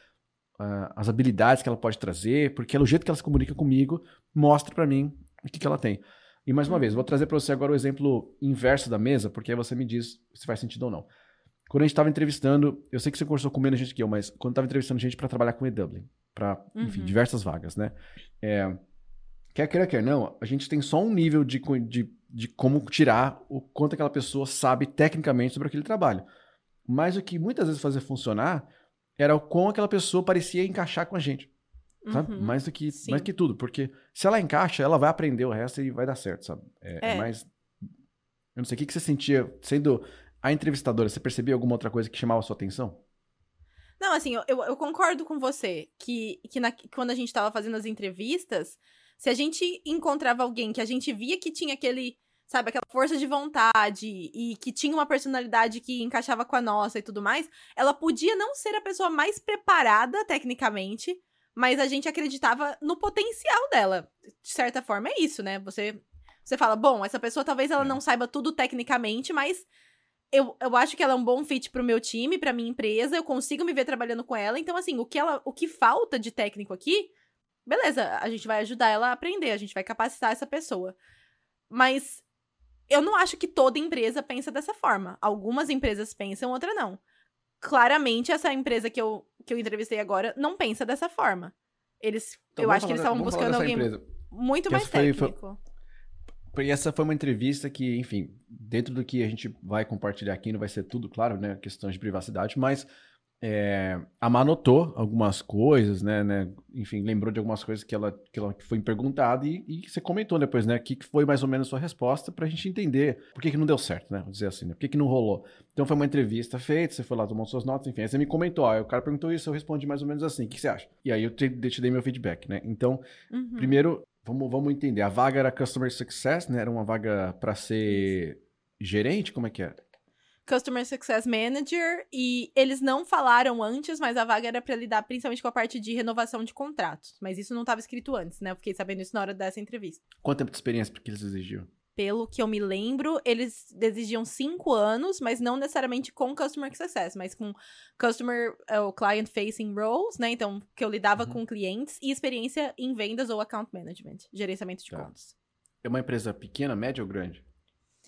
as habilidades que ela pode trazer, porque é o jeito que ela se comunica comigo mostra para mim o que, que ela tem. E mais uma vez, vou trazer para você agora o exemplo inverso da mesa, porque aí você me diz se faz sentido ou não. Quando a gente estava entrevistando, eu sei que você conversou com menos gente que eu, mas quando estava entrevistando gente para trabalhar com E-Dublin, para, enfim, uhum. diversas vagas, né? É, quer queira, quer não, a gente tem só um nível de, de, de como tirar o quanto aquela pessoa sabe tecnicamente sobre aquele trabalho. Mas o que muitas vezes fazia funcionar era o como aquela pessoa parecia encaixar com a gente. Sabe? Uhum, mais, do que, mais que tudo. Porque se ela encaixa, ela vai aprender o resto e vai dar certo, sabe? É, é. é mais. Eu não sei, o que, que você sentia sendo a entrevistadora, você percebia alguma outra coisa que chamava a sua atenção? Não, assim, eu, eu concordo com você que, que na, quando a gente tava fazendo as entrevistas, se a gente encontrava alguém que a gente via que tinha aquele, sabe, aquela força de vontade e que tinha uma personalidade que encaixava com a nossa e tudo mais, ela podia não ser a pessoa mais preparada tecnicamente, mas a gente acreditava no potencial dela. De certa forma é isso, né? Você você fala, bom, essa pessoa talvez ela é. não saiba tudo tecnicamente, mas eu, eu acho que ela é um bom fit pro meu time, pra minha empresa, eu consigo me ver trabalhando com ela. Então, assim, o que ela, o que falta de técnico aqui, beleza, a gente vai ajudar ela a aprender, a gente vai capacitar essa pessoa. Mas eu não acho que toda empresa pensa dessa forma. Algumas empresas pensam, outras não. Claramente, essa empresa que eu, que eu entrevistei agora não pensa dessa forma. Eles, então, eu acho que eles estavam buscando alguém empresa. muito mais técnico. Foi, e essa foi uma entrevista que, enfim, dentro do que a gente vai compartilhar aqui, não vai ser tudo, claro, né? Questões de privacidade, mas é, a Má anotou algumas coisas, né, né, Enfim, lembrou de algumas coisas que ela, que ela foi perguntada e, e você comentou depois, né? O que, que foi mais ou menos a sua resposta pra gente entender por que, que não deu certo, né? Vou dizer assim, né? Por que, que não rolou? Então foi uma entrevista feita, você foi lá, tomou suas notas, enfim. Aí você me comentou, ó, o cara perguntou isso, eu respondi mais ou menos assim. O que, que você acha? E aí eu te, te dei meu feedback, né? Então, uhum. primeiro, Vamos, vamos entender. A vaga era Customer Success, né? Era uma vaga para ser gerente? Como é que era? Customer Success Manager e eles não falaram antes, mas a vaga era para lidar principalmente com a parte de renovação de contratos. Mas isso não estava escrito antes, né? Eu fiquei sabendo isso na hora dessa entrevista. Quanto tempo de experiência que eles exigiam? Pelo que eu me lembro, eles exigiam cinco anos, mas não necessariamente com Customer Success, mas com Customer ou Client Facing Roles, né? Então, que eu lidava uhum. com clientes e experiência em vendas ou Account Management, gerenciamento de tá. contas. É uma empresa pequena, média ou grande?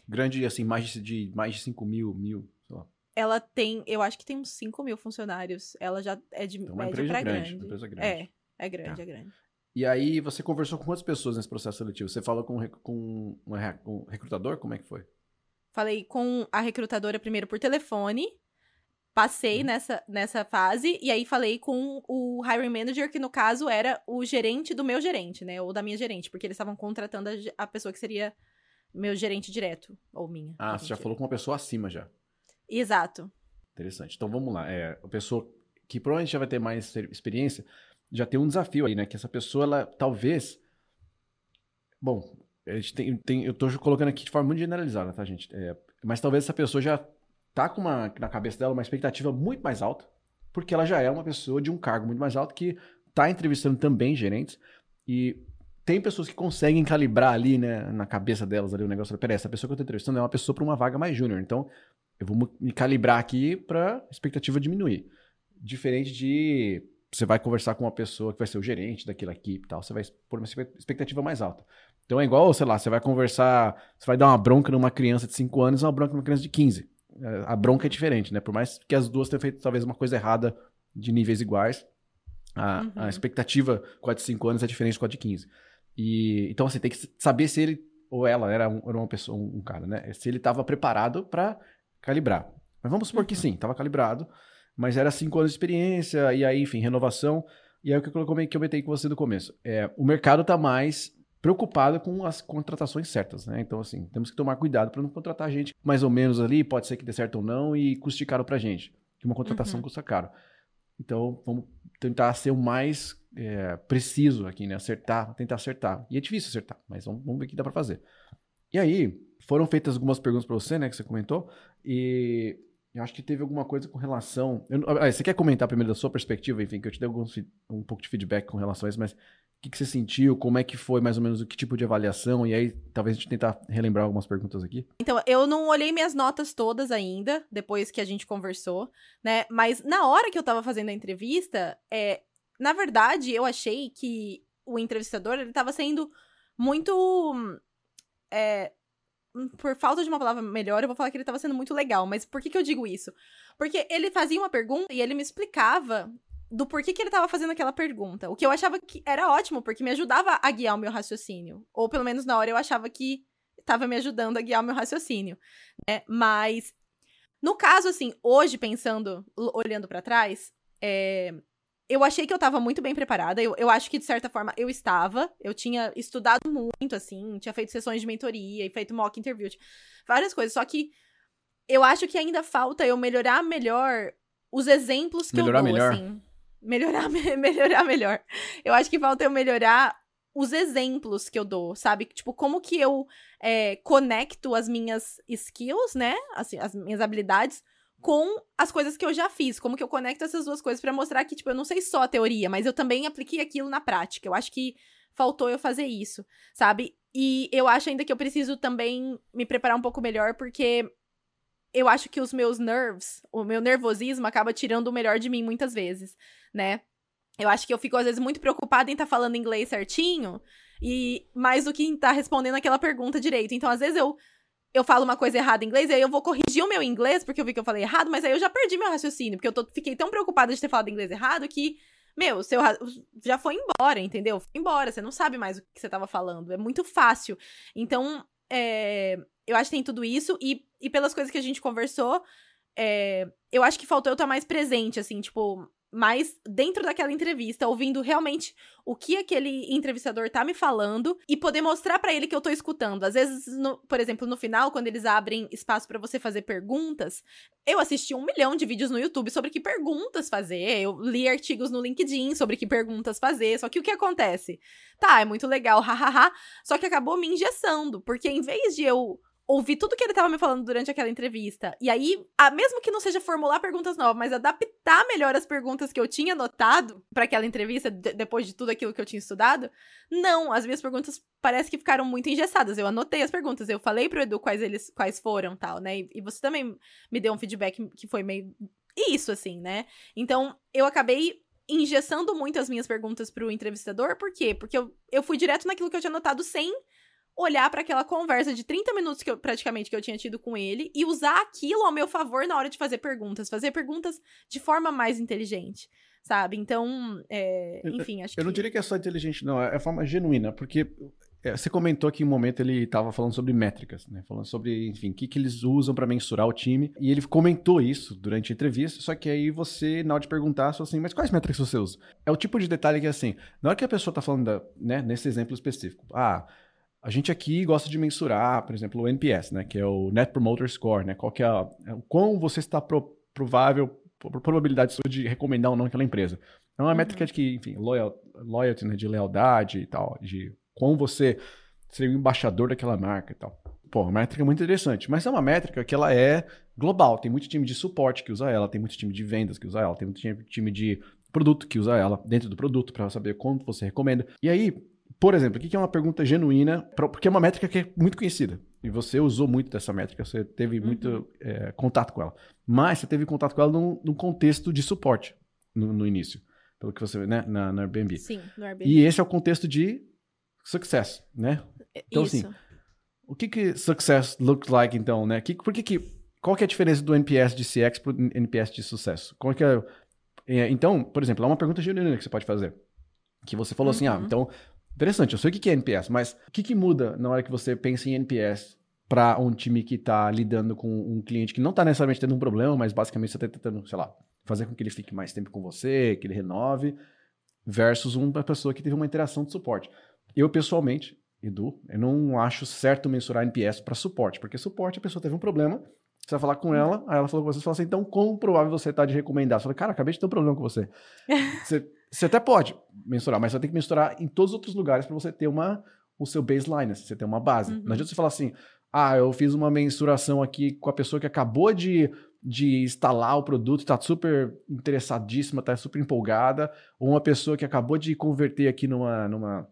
Grande, assim, mais de, mais de 5 mil, mil, sei lá. Ela tem, eu acho que tem uns 5 mil funcionários. Ela já é de então, média para grande. grande. Uma empresa grande. É, é grande, tá. é grande. E aí, você conversou com quantas pessoas nesse processo seletivo? Você falou com, com um recrutador? Como é que foi? Falei com a recrutadora primeiro por telefone, passei hum. nessa, nessa fase, e aí falei com o hiring manager, que no caso era o gerente do meu gerente, né? Ou da minha gerente, porque eles estavam contratando a, a pessoa que seria meu gerente direto, ou minha. Ah, você já falou com uma pessoa acima já. Exato. Interessante. Então vamos lá. É, a pessoa que provavelmente já vai ter mais experiência, já tem um desafio aí, né? Que essa pessoa, ela talvez. Bom, tem, tem, eu tô colocando aqui de forma muito generalizada, tá, gente? É, mas talvez essa pessoa já tá com uma, na cabeça dela uma expectativa muito mais alta, porque ela já é uma pessoa de um cargo muito mais alto que tá entrevistando também gerentes. E tem pessoas que conseguem calibrar ali, né, na cabeça delas ali o negócio. Peraí, essa pessoa que eu tô entrevistando é uma pessoa para uma vaga mais júnior. Então, eu vou me calibrar aqui para expectativa diminuir. Diferente de você vai conversar com uma pessoa que vai ser o gerente daquela equipe e tal, você vai pôr uma expectativa mais alta. Então é igual, sei lá, você vai conversar, você vai dar uma bronca numa criança de 5 anos e uma bronca numa criança de 15. É, a bronca é diferente, né? Por mais que as duas tenham feito talvez uma coisa errada de níveis iguais, a, uhum. a expectativa com a de 5 anos é diferente com a de 15. E, então, assim, tem que saber se ele ou ela era, um, era uma pessoa, um, um, cara, né? Se ele estava preparado para calibrar. Mas vamos supor uhum. que sim, estava calibrado mas era cinco anos de experiência, e aí, enfim, renovação. E aí o que eu comentei com você no começo. É, o mercado está mais preocupado com as contratações certas, né? Então, assim, temos que tomar cuidado para não contratar gente mais ou menos ali, pode ser que dê certo ou não, e custe caro para gente. Que uma contratação uhum. custa caro. Então, vamos tentar ser o mais é, preciso aqui, né? Acertar, tentar acertar. E é difícil acertar, mas vamos, vamos ver o que dá para fazer. E aí, foram feitas algumas perguntas para você, né? Que você comentou. E eu acho que teve alguma coisa com relação. Eu, ah, você quer comentar primeiro da sua perspectiva, enfim, que eu te dei um pouco de feedback com relação a isso, mas o que, que, você sentiu? Como é que foi mais ou menos o que tipo de avaliação? E aí, talvez a gente tentar relembrar algumas perguntas aqui. Então, eu não olhei minhas notas todas ainda, depois que a gente conversou, né? Mas na hora que eu tava fazendo a entrevista, é, na verdade, eu achei que o entrevistador ele tava sendo muito. É, por falta de uma palavra melhor, eu vou falar que ele tava sendo muito legal. Mas por que, que eu digo isso? Porque ele fazia uma pergunta e ele me explicava do porquê que ele tava fazendo aquela pergunta. O que eu achava que era ótimo, porque me ajudava a guiar o meu raciocínio. Ou pelo menos na hora eu achava que tava me ajudando a guiar o meu raciocínio. Né? Mas, no caso, assim, hoje pensando, olhando para trás, é, eu achei que eu tava muito bem preparada. Eu, eu acho que, de certa forma, eu estava. Eu tinha estudado muito, assim, tinha feito sessões de mentoria e feito mock interview, várias coisas. Só que eu acho que ainda falta eu melhorar melhor os exemplos que melhorar eu dou, melhor. assim. Melhorar, melhorar melhor. Eu acho que falta eu melhorar os exemplos que eu dou, sabe? Tipo, como que eu é, conecto as minhas skills, né? Assim, as minhas habilidades com as coisas que eu já fiz, como que eu conecto essas duas coisas para mostrar que, tipo, eu não sei só a teoria, mas eu também apliquei aquilo na prática. Eu acho que faltou eu fazer isso, sabe? E eu acho ainda que eu preciso também me preparar um pouco melhor, porque eu acho que os meus nerves, o meu nervosismo acaba tirando o melhor de mim muitas vezes, né? Eu acho que eu fico, às vezes, muito preocupada em estar tá falando inglês certinho, e mais do que em estar tá respondendo aquela pergunta direito. Então, às vezes, eu eu falo uma coisa errada em inglês, e aí eu vou corrigir o meu inglês, porque eu vi que eu falei errado, mas aí eu já perdi meu raciocínio, porque eu tô, fiquei tão preocupada de ter falado inglês errado que, meu, seu já foi embora, entendeu? Foi embora, você não sabe mais o que você tava falando. É muito fácil. Então, é, eu acho que tem tudo isso, e, e pelas coisas que a gente conversou, é, eu acho que faltou eu estar mais presente, assim, tipo, mas dentro daquela entrevista, ouvindo realmente o que aquele entrevistador tá me falando e poder mostrar para ele que eu tô escutando. Às vezes, no, por exemplo, no final, quando eles abrem espaço para você fazer perguntas, eu assisti um milhão de vídeos no YouTube sobre que perguntas fazer, eu li artigos no LinkedIn sobre que perguntas fazer, só que o que acontece? Tá, é muito legal, hahaha, só que acabou me engessando, porque em vez de eu ouvir tudo que ele tava me falando durante aquela entrevista. E aí, a, mesmo que não seja formular perguntas novas, mas adaptar melhor as perguntas que eu tinha anotado para aquela entrevista, de, depois de tudo aquilo que eu tinha estudado, não, as minhas perguntas parece que ficaram muito engessadas. Eu anotei as perguntas, eu falei pro Edu quais eles quais foram, tal, né? E, e você também me deu um feedback que foi meio isso assim, né? Então, eu acabei engessando muito as minhas perguntas pro entrevistador, por quê? Porque eu, eu fui direto naquilo que eu tinha anotado sem olhar para aquela conversa de 30 minutos que eu, praticamente que eu tinha tido com ele e usar aquilo ao meu favor na hora de fazer perguntas, fazer perguntas de forma mais inteligente, sabe? Então, é, enfim, acho eu que... Eu não diria que é só inteligente, não, é, é forma genuína, porque é, você comentou que em um momento ele estava falando sobre métricas, né? Falando sobre, enfim, o que, que eles usam para mensurar o time. E ele comentou isso durante a entrevista, só que aí você, na hora de perguntar, falou assim, mas quais métricas você usa? É o tipo de detalhe que, assim, na hora que a pessoa está falando, da, né, nesse exemplo específico, ah, a gente aqui gosta de mensurar, por exemplo, o NPS, né, que é o Net Promoter Score, né, qual que é, a, é o quão você está pro, provável, probabilidade sua de recomendar ou não aquela empresa. É uma uhum. métrica de que, enfim, loyal, loyalty, né, de lealdade e tal, de quão você seria o embaixador daquela marca e tal. Pô, uma métrica muito interessante, mas é uma métrica que ela é global. Tem muito time de suporte que usa ela, tem muito time de vendas que usa ela, tem muito time de produto que usa ela dentro do produto para saber quanto você recomenda. E aí, por exemplo, o que é uma pergunta genuína? Porque é uma métrica que é muito conhecida. E você usou muito dessa métrica, você teve muito uhum. é, contato com ela. Mas você teve contato com ela num, num contexto de suporte no, no, início. Pelo que você vê, né? Na, na Airbnb. Sim, no Airbnb. E esse é o contexto de success, né? É, então, assim, Isso. assim, o que que success looks like, então, né? Que, por que que... Qual que é a diferença do NPS de CX para o NPS de sucesso? Qual que é, é, então, por exemplo, é uma pergunta genuína que você pode fazer. Que você falou uhum. assim, ah, uhum. então Interessante, eu sei o que é NPS, mas o que, que muda na hora que você pensa em NPS para um time que está lidando com um cliente que não está necessariamente tendo um problema, mas basicamente você está tentando, sei lá, fazer com que ele fique mais tempo com você, que ele renove, versus uma pessoa que teve uma interação de suporte. Eu, pessoalmente, Edu, eu não acho certo mensurar NPS para suporte, porque suporte a pessoa teve um problema, você vai falar com ela, aí ela falou com você, você fala assim, então como provável você está de recomendar? Você fala, cara, acabei de ter um problema com você. você você até pode mensurar, mas você tem que mensurar em todos os outros lugares para você ter uma, o seu baseline, assim, você ter uma base. Uhum. Não adianta você falar assim, ah, eu fiz uma mensuração aqui com a pessoa que acabou de, de instalar o produto, está super interessadíssima, está super empolgada, ou uma pessoa que acabou de converter aqui numa, numa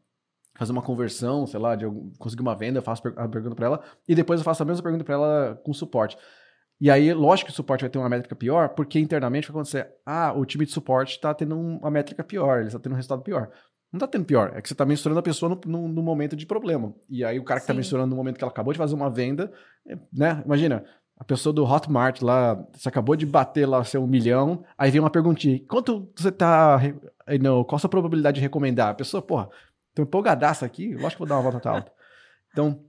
fazer uma conversão, sei lá, de conseguir uma venda, eu faço a pergunta para ela, e depois eu faço a mesma pergunta para ela com suporte. E aí, lógico que o suporte vai ter uma métrica pior, porque internamente vai acontecer, ah, o time de suporte está tendo uma métrica pior, ele está tendo um resultado pior. Não está tendo pior, é que você está mensurando a pessoa no, no, no, momento de problema. E aí o cara que está mensurando no momento que ela acabou de fazer uma venda, é, né? Imagina, a pessoa do Hotmart lá, você acabou de bater lá seu um milhão, aí vem uma perguntinha, quanto você está, não, qual a sua probabilidade de recomendar? A pessoa, porra, tô empolgadaça aqui, lógico que vou dar uma volta alta. Então,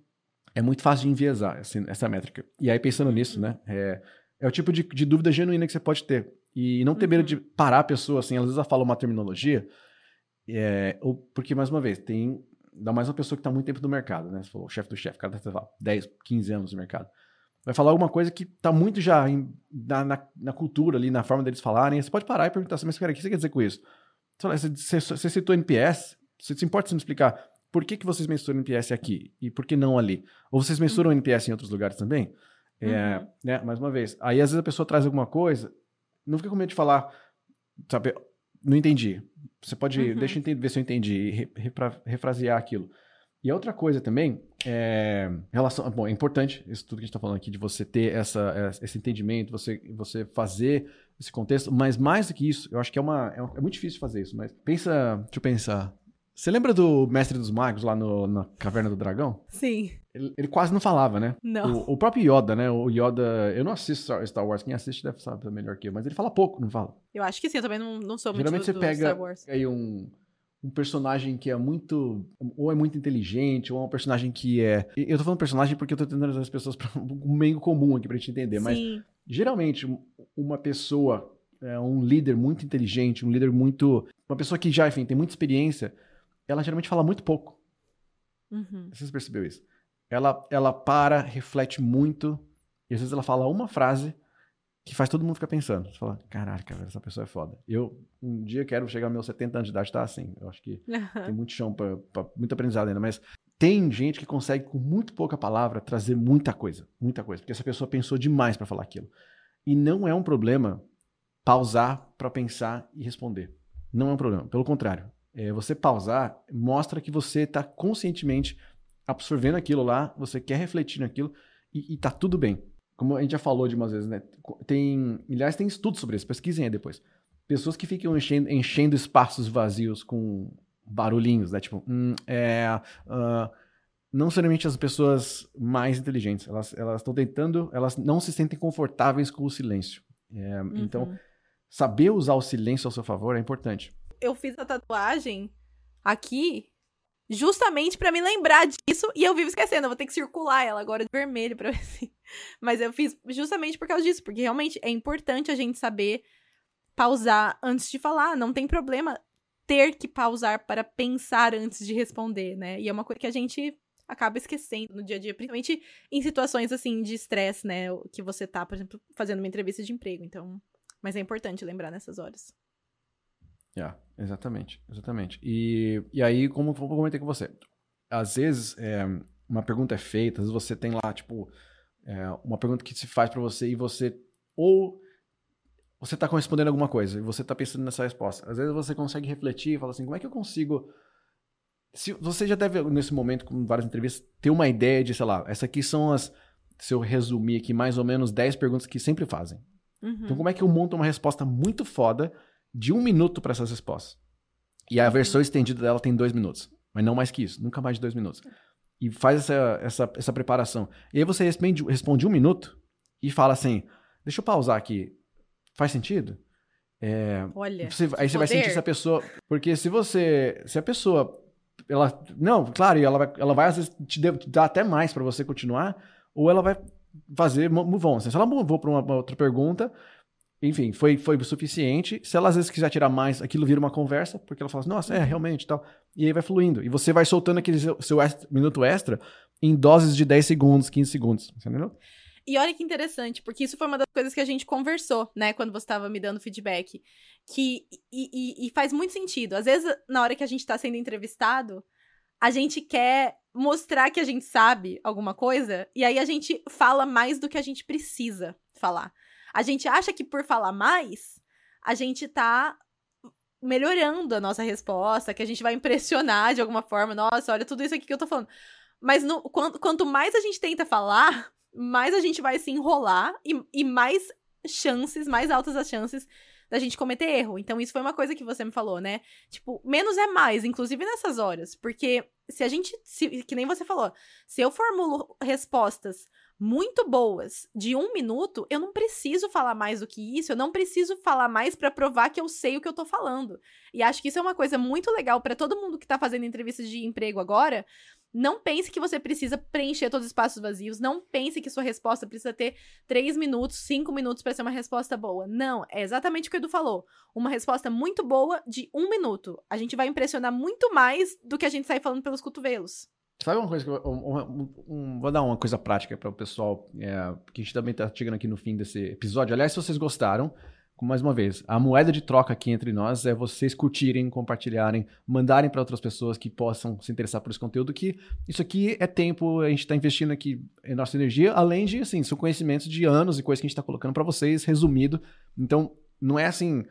é muito fácil de enviesar essa, essa métrica. E aí, pensando nisso, né? É, é o tipo de, de, dúvida genuína que você pode ter. E não ter medo de uhum. parar a pessoa, assim, às vezes ela fala uma terminologia, é, ou, porque, mais uma vez, tem. Ainda mais uma pessoa que está muito tempo no mercado, né? Você falou, o chefe do chefe, o cara está 10, 15 anos no mercado. Vai falar alguma coisa que está muito já em, na, na, na, cultura ali, na forma deles falarem. Você pode parar e perguntar assim, mas, cara, o que você quer dizer com isso? Você, você, você citou NPS, você se importa se me explicar por que, que vocês mensuram NPS aqui e por que não ali? Ou vocês mensuram uhum. NPS em outros lugares também? É, uhum. né, mais uma vez. Aí às vezes a pessoa traz alguma coisa, não fica com medo de falar, sabe, não entendi. Você pode, uhum. deixa eu entender, ver se eu entendi e re, refrasear aquilo. E a outra coisa também é relação, bom, é importante isso tudo que a gente está falando aqui de você ter essa, esse entendimento, você, você fazer esse contexto, mas mais do que isso, eu acho que é uma, é, é muito difícil fazer isso, mas pensa, deixa eu pensar, você lembra do Mestre dos Magos lá no, na Caverna do Dragão? Sim. Ele, ele quase não falava, né? Não. O, o, próprio Yoda, né? O Yoda. Eu não assisto Star Wars, quem assiste deve saber melhor que eu, mas ele fala pouco, não fala? Eu acho que sim, eu também não, não sou Geralmente muito do, você pega Star Wars. aí um, um personagem que é muito. Ou é muito inteligente, ou é um personagem que é. Eu tô falando personagem porque eu tô tentando trazer as pessoas para um meio comum aqui pra gente entender, mas sim. geralmente uma pessoa. É um líder muito inteligente, um líder muito. Uma pessoa que já, enfim, tem muita experiência ela geralmente fala muito pouco. Uhum. Você percebeu isso? Ela, ela para, reflete muito, e às vezes ela fala uma frase que faz todo mundo ficar pensando. Você fala, caraca, velho, essa pessoa é foda. Eu um dia quero chegar aos meus 70 anos de idade, tá assim. Eu acho que tem muito chão, pra, pra, muito aprendizado ainda, mas tem gente que consegue, com muito pouca palavra, trazer muita coisa. Muita coisa. Porque essa pessoa pensou demais para falar aquilo. E não é um problema pausar para pensar e responder. Não é um problema. Pelo contrário. É, você pausar mostra que você está conscientemente absorvendo aquilo lá, você quer refletir naquilo e, e tá tudo bem. Como a gente já falou de umas vezes, né? Tem, aliás, tem estudos sobre isso, pesquisem aí depois. Pessoas que ficam enchendo, enchendo espaços vazios com barulhinhos, né? Tipo, hum, é, uh, não seriamente as pessoas mais inteligentes. Elas estão tentando, elas não se sentem confortáveis com o silêncio. É, uhum. Então, saber usar o silêncio ao seu favor é importante. Eu fiz a tatuagem aqui justamente para me lembrar disso e eu vivo esquecendo. Eu vou ter que circular ela agora de vermelho para ver se. Mas eu fiz justamente por causa disso, porque realmente é importante a gente saber pausar antes de falar. Não tem problema ter que pausar para pensar antes de responder, né? E é uma coisa que a gente acaba esquecendo no dia a dia, principalmente em situações assim de estresse, né? Que você tá, por exemplo, fazendo uma entrevista de emprego. Então, mas é importante lembrar nessas horas. Yeah, exatamente, exatamente. E, e aí, como eu comentei com você, às vezes é, uma pergunta é feita, às vezes você tem lá, tipo, é, uma pergunta que se faz para você e você ou você está respondendo alguma coisa e você está pensando nessa resposta. Às vezes você consegue refletir e falar assim, como é que eu consigo se você já deve nesse momento com várias entrevistas ter uma ideia de, sei lá, essa aqui são as se eu resumir aqui mais ou menos 10 perguntas que sempre fazem. Uhum. Então como é que eu monto uma resposta muito foda de um minuto para essas respostas. E a versão estendida dela tem dois minutos. Mas não mais que isso, nunca mais de dois minutos. E faz essa, essa, essa preparação. E aí você responde, responde um minuto e fala assim: deixa eu pausar aqui. Faz sentido? É, Olha. Você, aí você vai sentir se a pessoa. Porque se você. Se a pessoa. Ela, não, claro, ela vai, ela vai às vezes te, dar até mais para você continuar, ou ela vai fazer move on. Se ela move para uma, uma outra pergunta, enfim, foi, foi o suficiente. Se ela às vezes quiser tirar mais, aquilo vira uma conversa, porque ela fala assim, nossa, é, realmente tal. E aí vai fluindo. E você vai soltando aquele seu, seu extra, minuto extra em doses de 10 segundos, 15 segundos. Entendeu? E olha que interessante, porque isso foi uma das coisas que a gente conversou, né, quando você estava me dando feedback. Que, e, e, e, faz muito sentido. Às vezes, na hora que a gente está sendo entrevistado, a gente quer mostrar que a gente sabe alguma coisa, e aí a gente fala mais do que a gente precisa falar. A gente acha que por falar mais, a gente tá melhorando a nossa resposta, que a gente vai impressionar de alguma forma. Nossa, olha tudo isso aqui que eu tô falando. Mas no, quanto, quanto mais a gente tenta falar, mais a gente vai se enrolar e, e mais chances, mais altas as chances da gente cometer erro. Então, isso foi uma coisa que você me falou, né? Tipo, menos é mais, inclusive nessas horas. Porque se a gente. Se, que nem você falou, se eu formulo respostas muito boas de um minuto, eu não preciso falar mais do que isso, eu não preciso falar mais para provar que eu sei o que eu tô falando. E acho que isso é uma coisa muito legal para todo mundo que tá fazendo entrevistas de emprego agora. Não pense que você precisa preencher todos os espaços vazios. Não pense que sua resposta precisa ter três minutos, cinco minutos para ser uma resposta boa. Não, é exatamente o que o Edu falou. Uma resposta muito boa de um minuto. A gente vai impressionar muito mais do que a gente sai falando pelos cotovelos. Sabe uma coisa que eu, um, um, vou dar uma coisa prática para o pessoal, é, que a gente também está chegando aqui no fim desse episódio. Aliás, se vocês gostaram, mais uma vez, a moeda de troca aqui entre nós é vocês curtirem, compartilharem, mandarem para outras pessoas que possam se interessar por esse conteúdo, que isso aqui é tempo, a gente está investindo aqui em nossa energia, além de, assim, são conhecimentos de anos e coisas que a gente está colocando para vocês, resumido. Então, não é assim,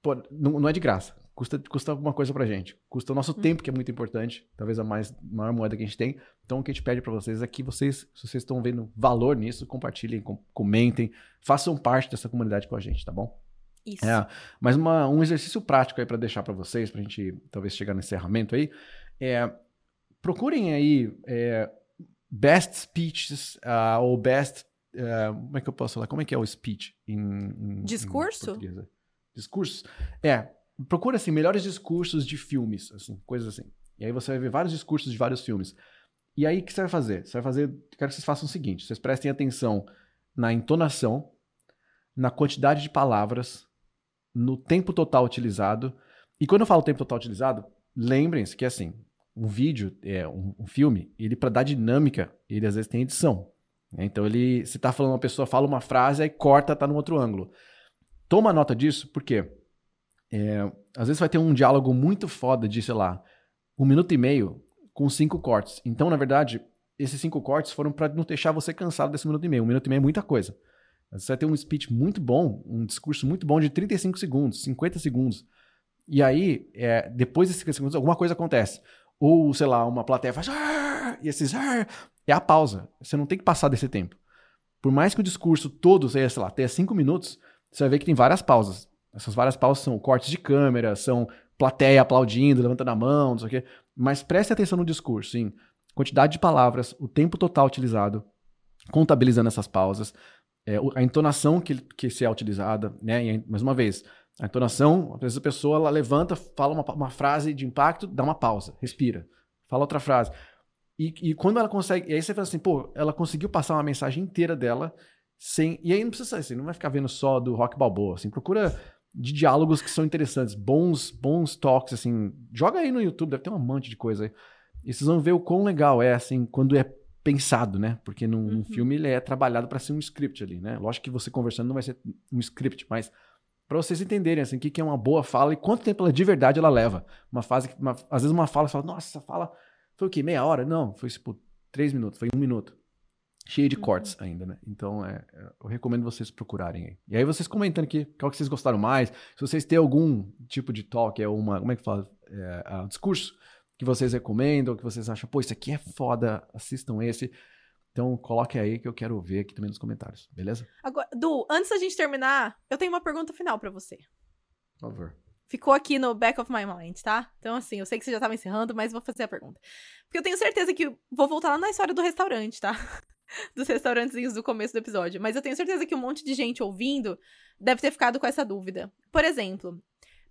pô, não, não é de graça custa, custa alguma coisa pra gente. Custa o nosso hum. tempo, que é muito importante. Talvez a mais, maior moeda que a gente tem. Então, o que a gente pede para vocês é que vocês, se vocês estão vendo valor nisso, compartilhem, com, comentem, façam parte dessa comunidade com a gente, tá bom? Isso. É, mas uma, um exercício prático aí para deixar para vocês, pra gente talvez chegar no encerramento aí, é procurem aí é, best speeches uh, ou best uh, como é que eu posso falar? Como é que é o speech em, em discurso? Em Discurso? É, procura assim melhores discursos de filmes, assim, coisas assim. E aí você vai ver vários discursos de vários filmes. E aí o que você vai fazer? Você vai fazer, quero que vocês façam o seguinte, vocês prestem atenção na entonação, na quantidade de palavras, no tempo total utilizado. E quando eu falo tempo total utilizado, lembrem-se que assim, um vídeo, é um, um filme, ele para dar dinâmica, ele às vezes tem edição. Né? Então ele, se tá falando uma pessoa fala uma frase aí corta, tá no outro ângulo. Toma nota disso, por quê? É, às vezes vai ter um diálogo muito foda de, sei lá, um minuto e meio com cinco cortes. Então, na verdade, esses cinco cortes foram para não deixar você cansado desse minuto e meio. Um minuto e meio é muita coisa. Você vai ter um speech muito bom, um discurso muito bom de 35 segundos, 50 segundos. E aí, é, depois desses 50 segundos, alguma coisa acontece. Ou, sei lá, uma plateia faz. E esses. É a pausa. Você não tem que passar desse tempo. Por mais que o discurso todo seja, sei lá, tenha 5 minutos, você vai ver que tem várias pausas. Essas várias pausas são cortes de câmera, são plateia aplaudindo, levantando a mão, não sei o quê. Mas preste atenção no discurso, sim. Quantidade de palavras, o tempo total utilizado, contabilizando essas pausas, é, a entonação que, que se é utilizada, né? E, mais uma vez, a entonação, às vezes a pessoa ela levanta, fala uma, uma frase de impacto, dá uma pausa, respira, fala outra frase. E, e, quando ela consegue. E aí você fala assim, pô, ela conseguiu passar uma mensagem inteira dela sem. E aí não precisa assim, não vai ficar vendo só do rock balboa. Assim, procura de diálogos que são interessantes, bons, bons talks, assim. Joga aí no YouTube, deve ter um monte de coisa aí. E vocês vão ver o quão legal é, assim, quando é pensado, né? Porque num, uhum. filme ele é trabalhado para ser um script ali, né? Lógico que você conversando não vai ser um script, mas para vocês entenderem assim, o que, que é uma boa fala e quanto tempo ela de verdade ela leva. Uma fase, uma, às vezes uma fala, você fala, nossa, essa fala foi o quê? Meia hora? Não, foi tipo três minutos, foi um minuto. Cheio de uhum. cortes ainda, né? Então, é, é, eu recomendo vocês procurarem aí. E aí vocês comentando aqui qual que vocês gostaram mais. Se vocês têm algum tipo de talk, é uma, como é que fala? É, discurso que vocês recomendam, que vocês acham, pô, isso aqui é foda, assistam esse. Então, coloque aí que eu quero ver aqui também nos comentários, beleza? Agora, Du, antes da gente terminar, eu tenho uma pergunta final para você. Por favor. Ficou aqui no back of my mind, tá? Então, assim, eu sei que você já tava encerrando, mas vou fazer a pergunta. Porque eu tenho certeza que. Vou voltar lá na história do restaurante, tá? Dos restaurantes do começo do episódio. Mas eu tenho certeza que um monte de gente ouvindo deve ter ficado com essa dúvida. Por exemplo,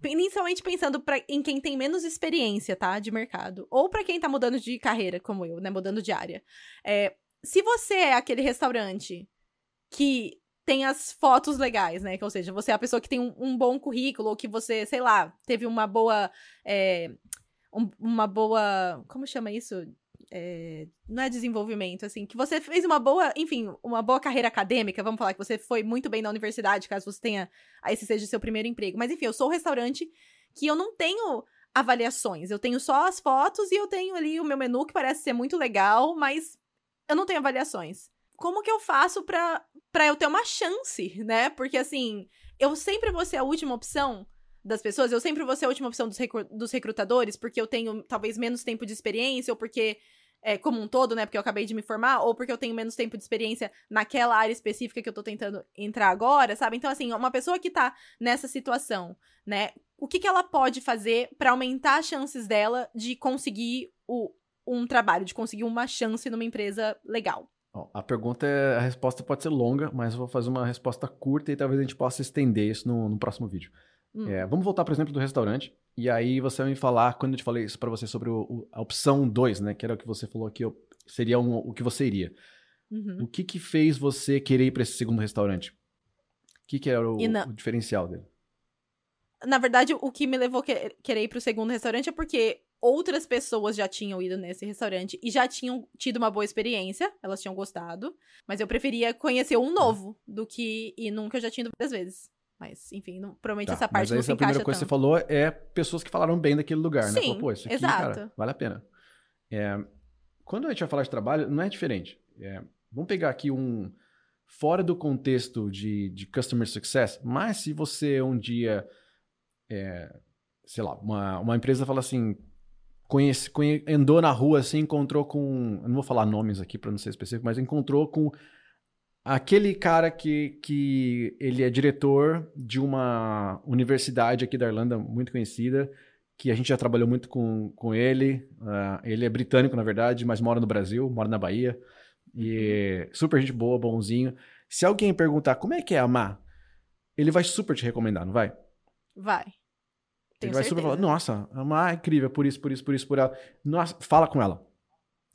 inicialmente pensando pra, em quem tem menos experiência, tá? De mercado. Ou para quem tá mudando de carreira, como eu, né? Mudando de área. É, se você é aquele restaurante que tem as fotos legais, né? Que, ou seja, você é a pessoa que tem um, um bom currículo, ou que você, sei lá, teve uma boa. É, um, uma boa. Como chama isso? É, não é desenvolvimento, assim, que você fez uma boa, enfim, uma boa carreira acadêmica, vamos falar que você foi muito bem na universidade, caso você tenha, esse seja o seu primeiro emprego. Mas enfim, eu sou um restaurante que eu não tenho avaliações, eu tenho só as fotos e eu tenho ali o meu menu que parece ser muito legal, mas eu não tenho avaliações. Como que eu faço pra, pra eu ter uma chance, né? Porque assim, eu sempre vou ser a última opção das pessoas, eu sempre vou ser a última opção dos recrutadores, porque eu tenho talvez menos tempo de experiência, ou porque é, como um todo, né? Porque eu acabei de me formar, ou porque eu tenho menos tempo de experiência naquela área específica que eu tô tentando entrar agora, sabe? Então, assim, uma pessoa que tá nessa situação, né? O que, que ela pode fazer para aumentar as chances dela de conseguir o, um trabalho, de conseguir uma chance numa empresa legal? a pergunta é, a resposta pode ser longa, mas eu vou fazer uma resposta curta e talvez a gente possa estender isso no, no próximo vídeo. Hum. É, vamos voltar, por exemplo, do restaurante. E aí você vai me falar, quando eu te falei isso para você sobre o, o, a opção 2, né? Que era o que você falou que seria um, o que você iria. Uhum. O que que fez você querer ir para esse segundo restaurante? O que que era o, o diferencial dele? Na verdade, o que me levou a querer ir pro segundo restaurante é porque outras pessoas já tinham ido nesse restaurante e já tinham tido uma boa experiência, elas tinham gostado, mas eu preferia conhecer um novo do que ir nunca eu já tinha ido várias vezes. Mas, enfim, não, provavelmente tá, essa parte mas não se encaixa a primeira coisa tanto. que você falou é pessoas que falaram bem daquele lugar, Sim, né? Falou, Pô, isso aqui, exato. cara, vale a pena. É, quando a gente vai falar de trabalho, não é diferente. É, vamos pegar aqui um... Fora do contexto de, de customer success, mas se você um dia... É, sei lá, uma, uma empresa fala assim, conhece, conhe, andou na rua assim, encontrou com. Não vou falar nomes aqui para não ser específico, mas encontrou com aquele cara que, que ele é diretor de uma universidade aqui da Irlanda muito conhecida, que a gente já trabalhou muito com, com ele. Uh, ele é britânico, na verdade, mas mora no Brasil, mora na Bahia. E uhum. super gente boa, bonzinho. Se alguém perguntar como é que é amar, ele vai super te recomendar, não vai? Vai. Tenho ele vai certeza. super falar, nossa, amar é incrível, por isso, por isso, por isso, por ela. Nossa, fala com ela.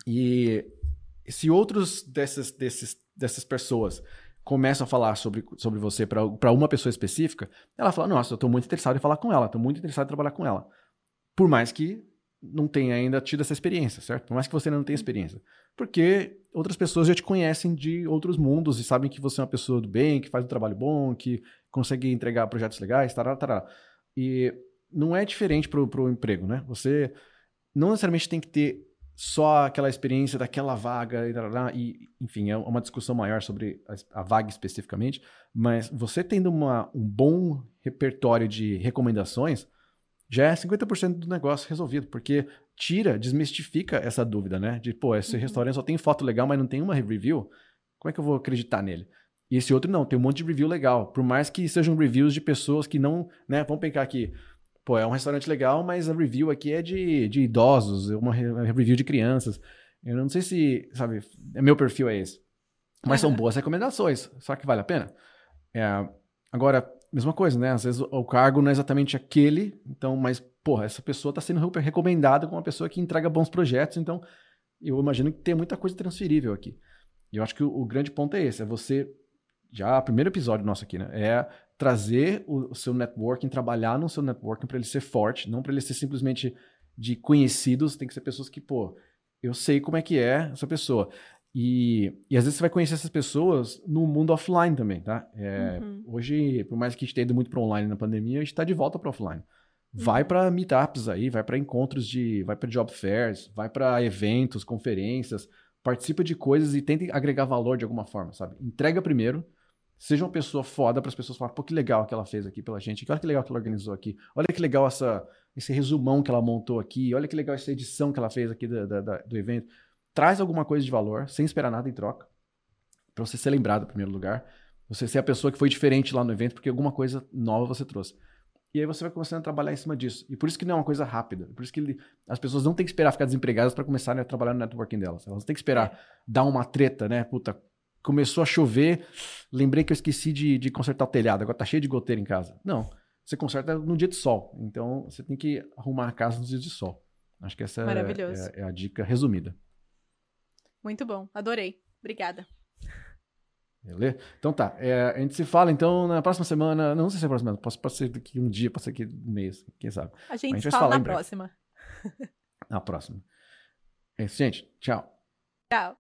E se outros desses, desses, dessas pessoas começam a falar sobre, sobre você para uma pessoa específica, ela fala, nossa, eu estou muito interessado em falar com ela, estou muito interessado em trabalhar com ela. Por mais que não tenha ainda tido essa experiência, certo? Por mais que você ainda não tenha experiência. Porque outras pessoas já te conhecem de outros mundos e sabem que você é uma pessoa do bem, que faz um trabalho bom, que consegue entregar projetos legais, tará, tará. E não é diferente para o emprego, né? Você não necessariamente tem que ter só aquela experiência daquela vaga e, e enfim, é uma discussão maior sobre a, a vaga especificamente, mas você tendo uma, um bom repertório de recomendações, já é 50% do negócio resolvido, porque tira, desmistifica essa dúvida, né? De, pô, esse uhum. restaurante só tem foto legal, mas não tem uma review. Como é que eu vou acreditar nele? E esse outro não, tem um monte de review legal. Por mais que sejam reviews de pessoas que não, né? Vamos pegar aqui. Pô, é um restaurante legal, mas a review aqui é de, de idosos, é uma review de crianças. Eu não sei se, sabe, é meu perfil é esse. Mas são boas recomendações. Só que vale a pena? É, agora, mesma coisa, né? Às vezes o cargo não é exatamente aquele, então, mas, porra, essa pessoa está sendo recomendada como uma pessoa que entrega bons projetos, então eu imagino que tem muita coisa transferível aqui. E eu acho que o, o grande ponto é esse, é você, já, primeiro episódio nosso aqui, né? É trazer o, o seu networking, trabalhar no seu networking para ele ser forte, não para ele ser simplesmente de conhecidos, tem que ser pessoas que, pô, eu sei como é que é essa pessoa. E, e às vezes você vai conhecer essas pessoas no mundo offline também, tá? É, uhum. Hoje, por mais que a gente tenha ido muito para online na pandemia, a gente está de volta para offline. Vai uhum. para meetups aí, vai para encontros de, vai para job fairs, vai para eventos, conferências, participa de coisas e tenta agregar valor de alguma forma, sabe? Entrega primeiro, seja uma pessoa foda para as pessoas falarem, pô, que legal que ela fez aqui pela gente, olha que legal que ela organizou aqui, olha que legal essa, esse resumão que ela montou aqui, olha que legal essa edição que ela fez aqui do, do, do evento traz alguma coisa de valor, sem esperar nada em troca, para você ser lembrado em primeiro lugar. Você ser a pessoa que foi diferente lá no evento, porque alguma coisa nova você trouxe. E aí você vai começando a trabalhar em cima disso. E por isso que não é uma coisa rápida. Por isso que as pessoas não têm que esperar ficar desempregadas para começarem a trabalhar no networking delas. Elas têm que esperar dar uma treta, né? Puta, começou a chover, lembrei que eu esqueci de, de consertar o telhado, agora tá cheio de goteira em casa. Não, você conserta no dia de sol. Então você tem que arrumar a casa nos dias de sol. Acho que essa é, é, é a dica resumida. Muito bom, adorei. Obrigada. Beleza? Então tá. É, a gente se fala então na próxima semana. Não sei se é a próxima, pode, pode ser daqui um dia, pode ser daqui um mês, quem sabe. A gente, a gente fala na próxima. Na próxima. É isso, gente. Tchau. Tchau.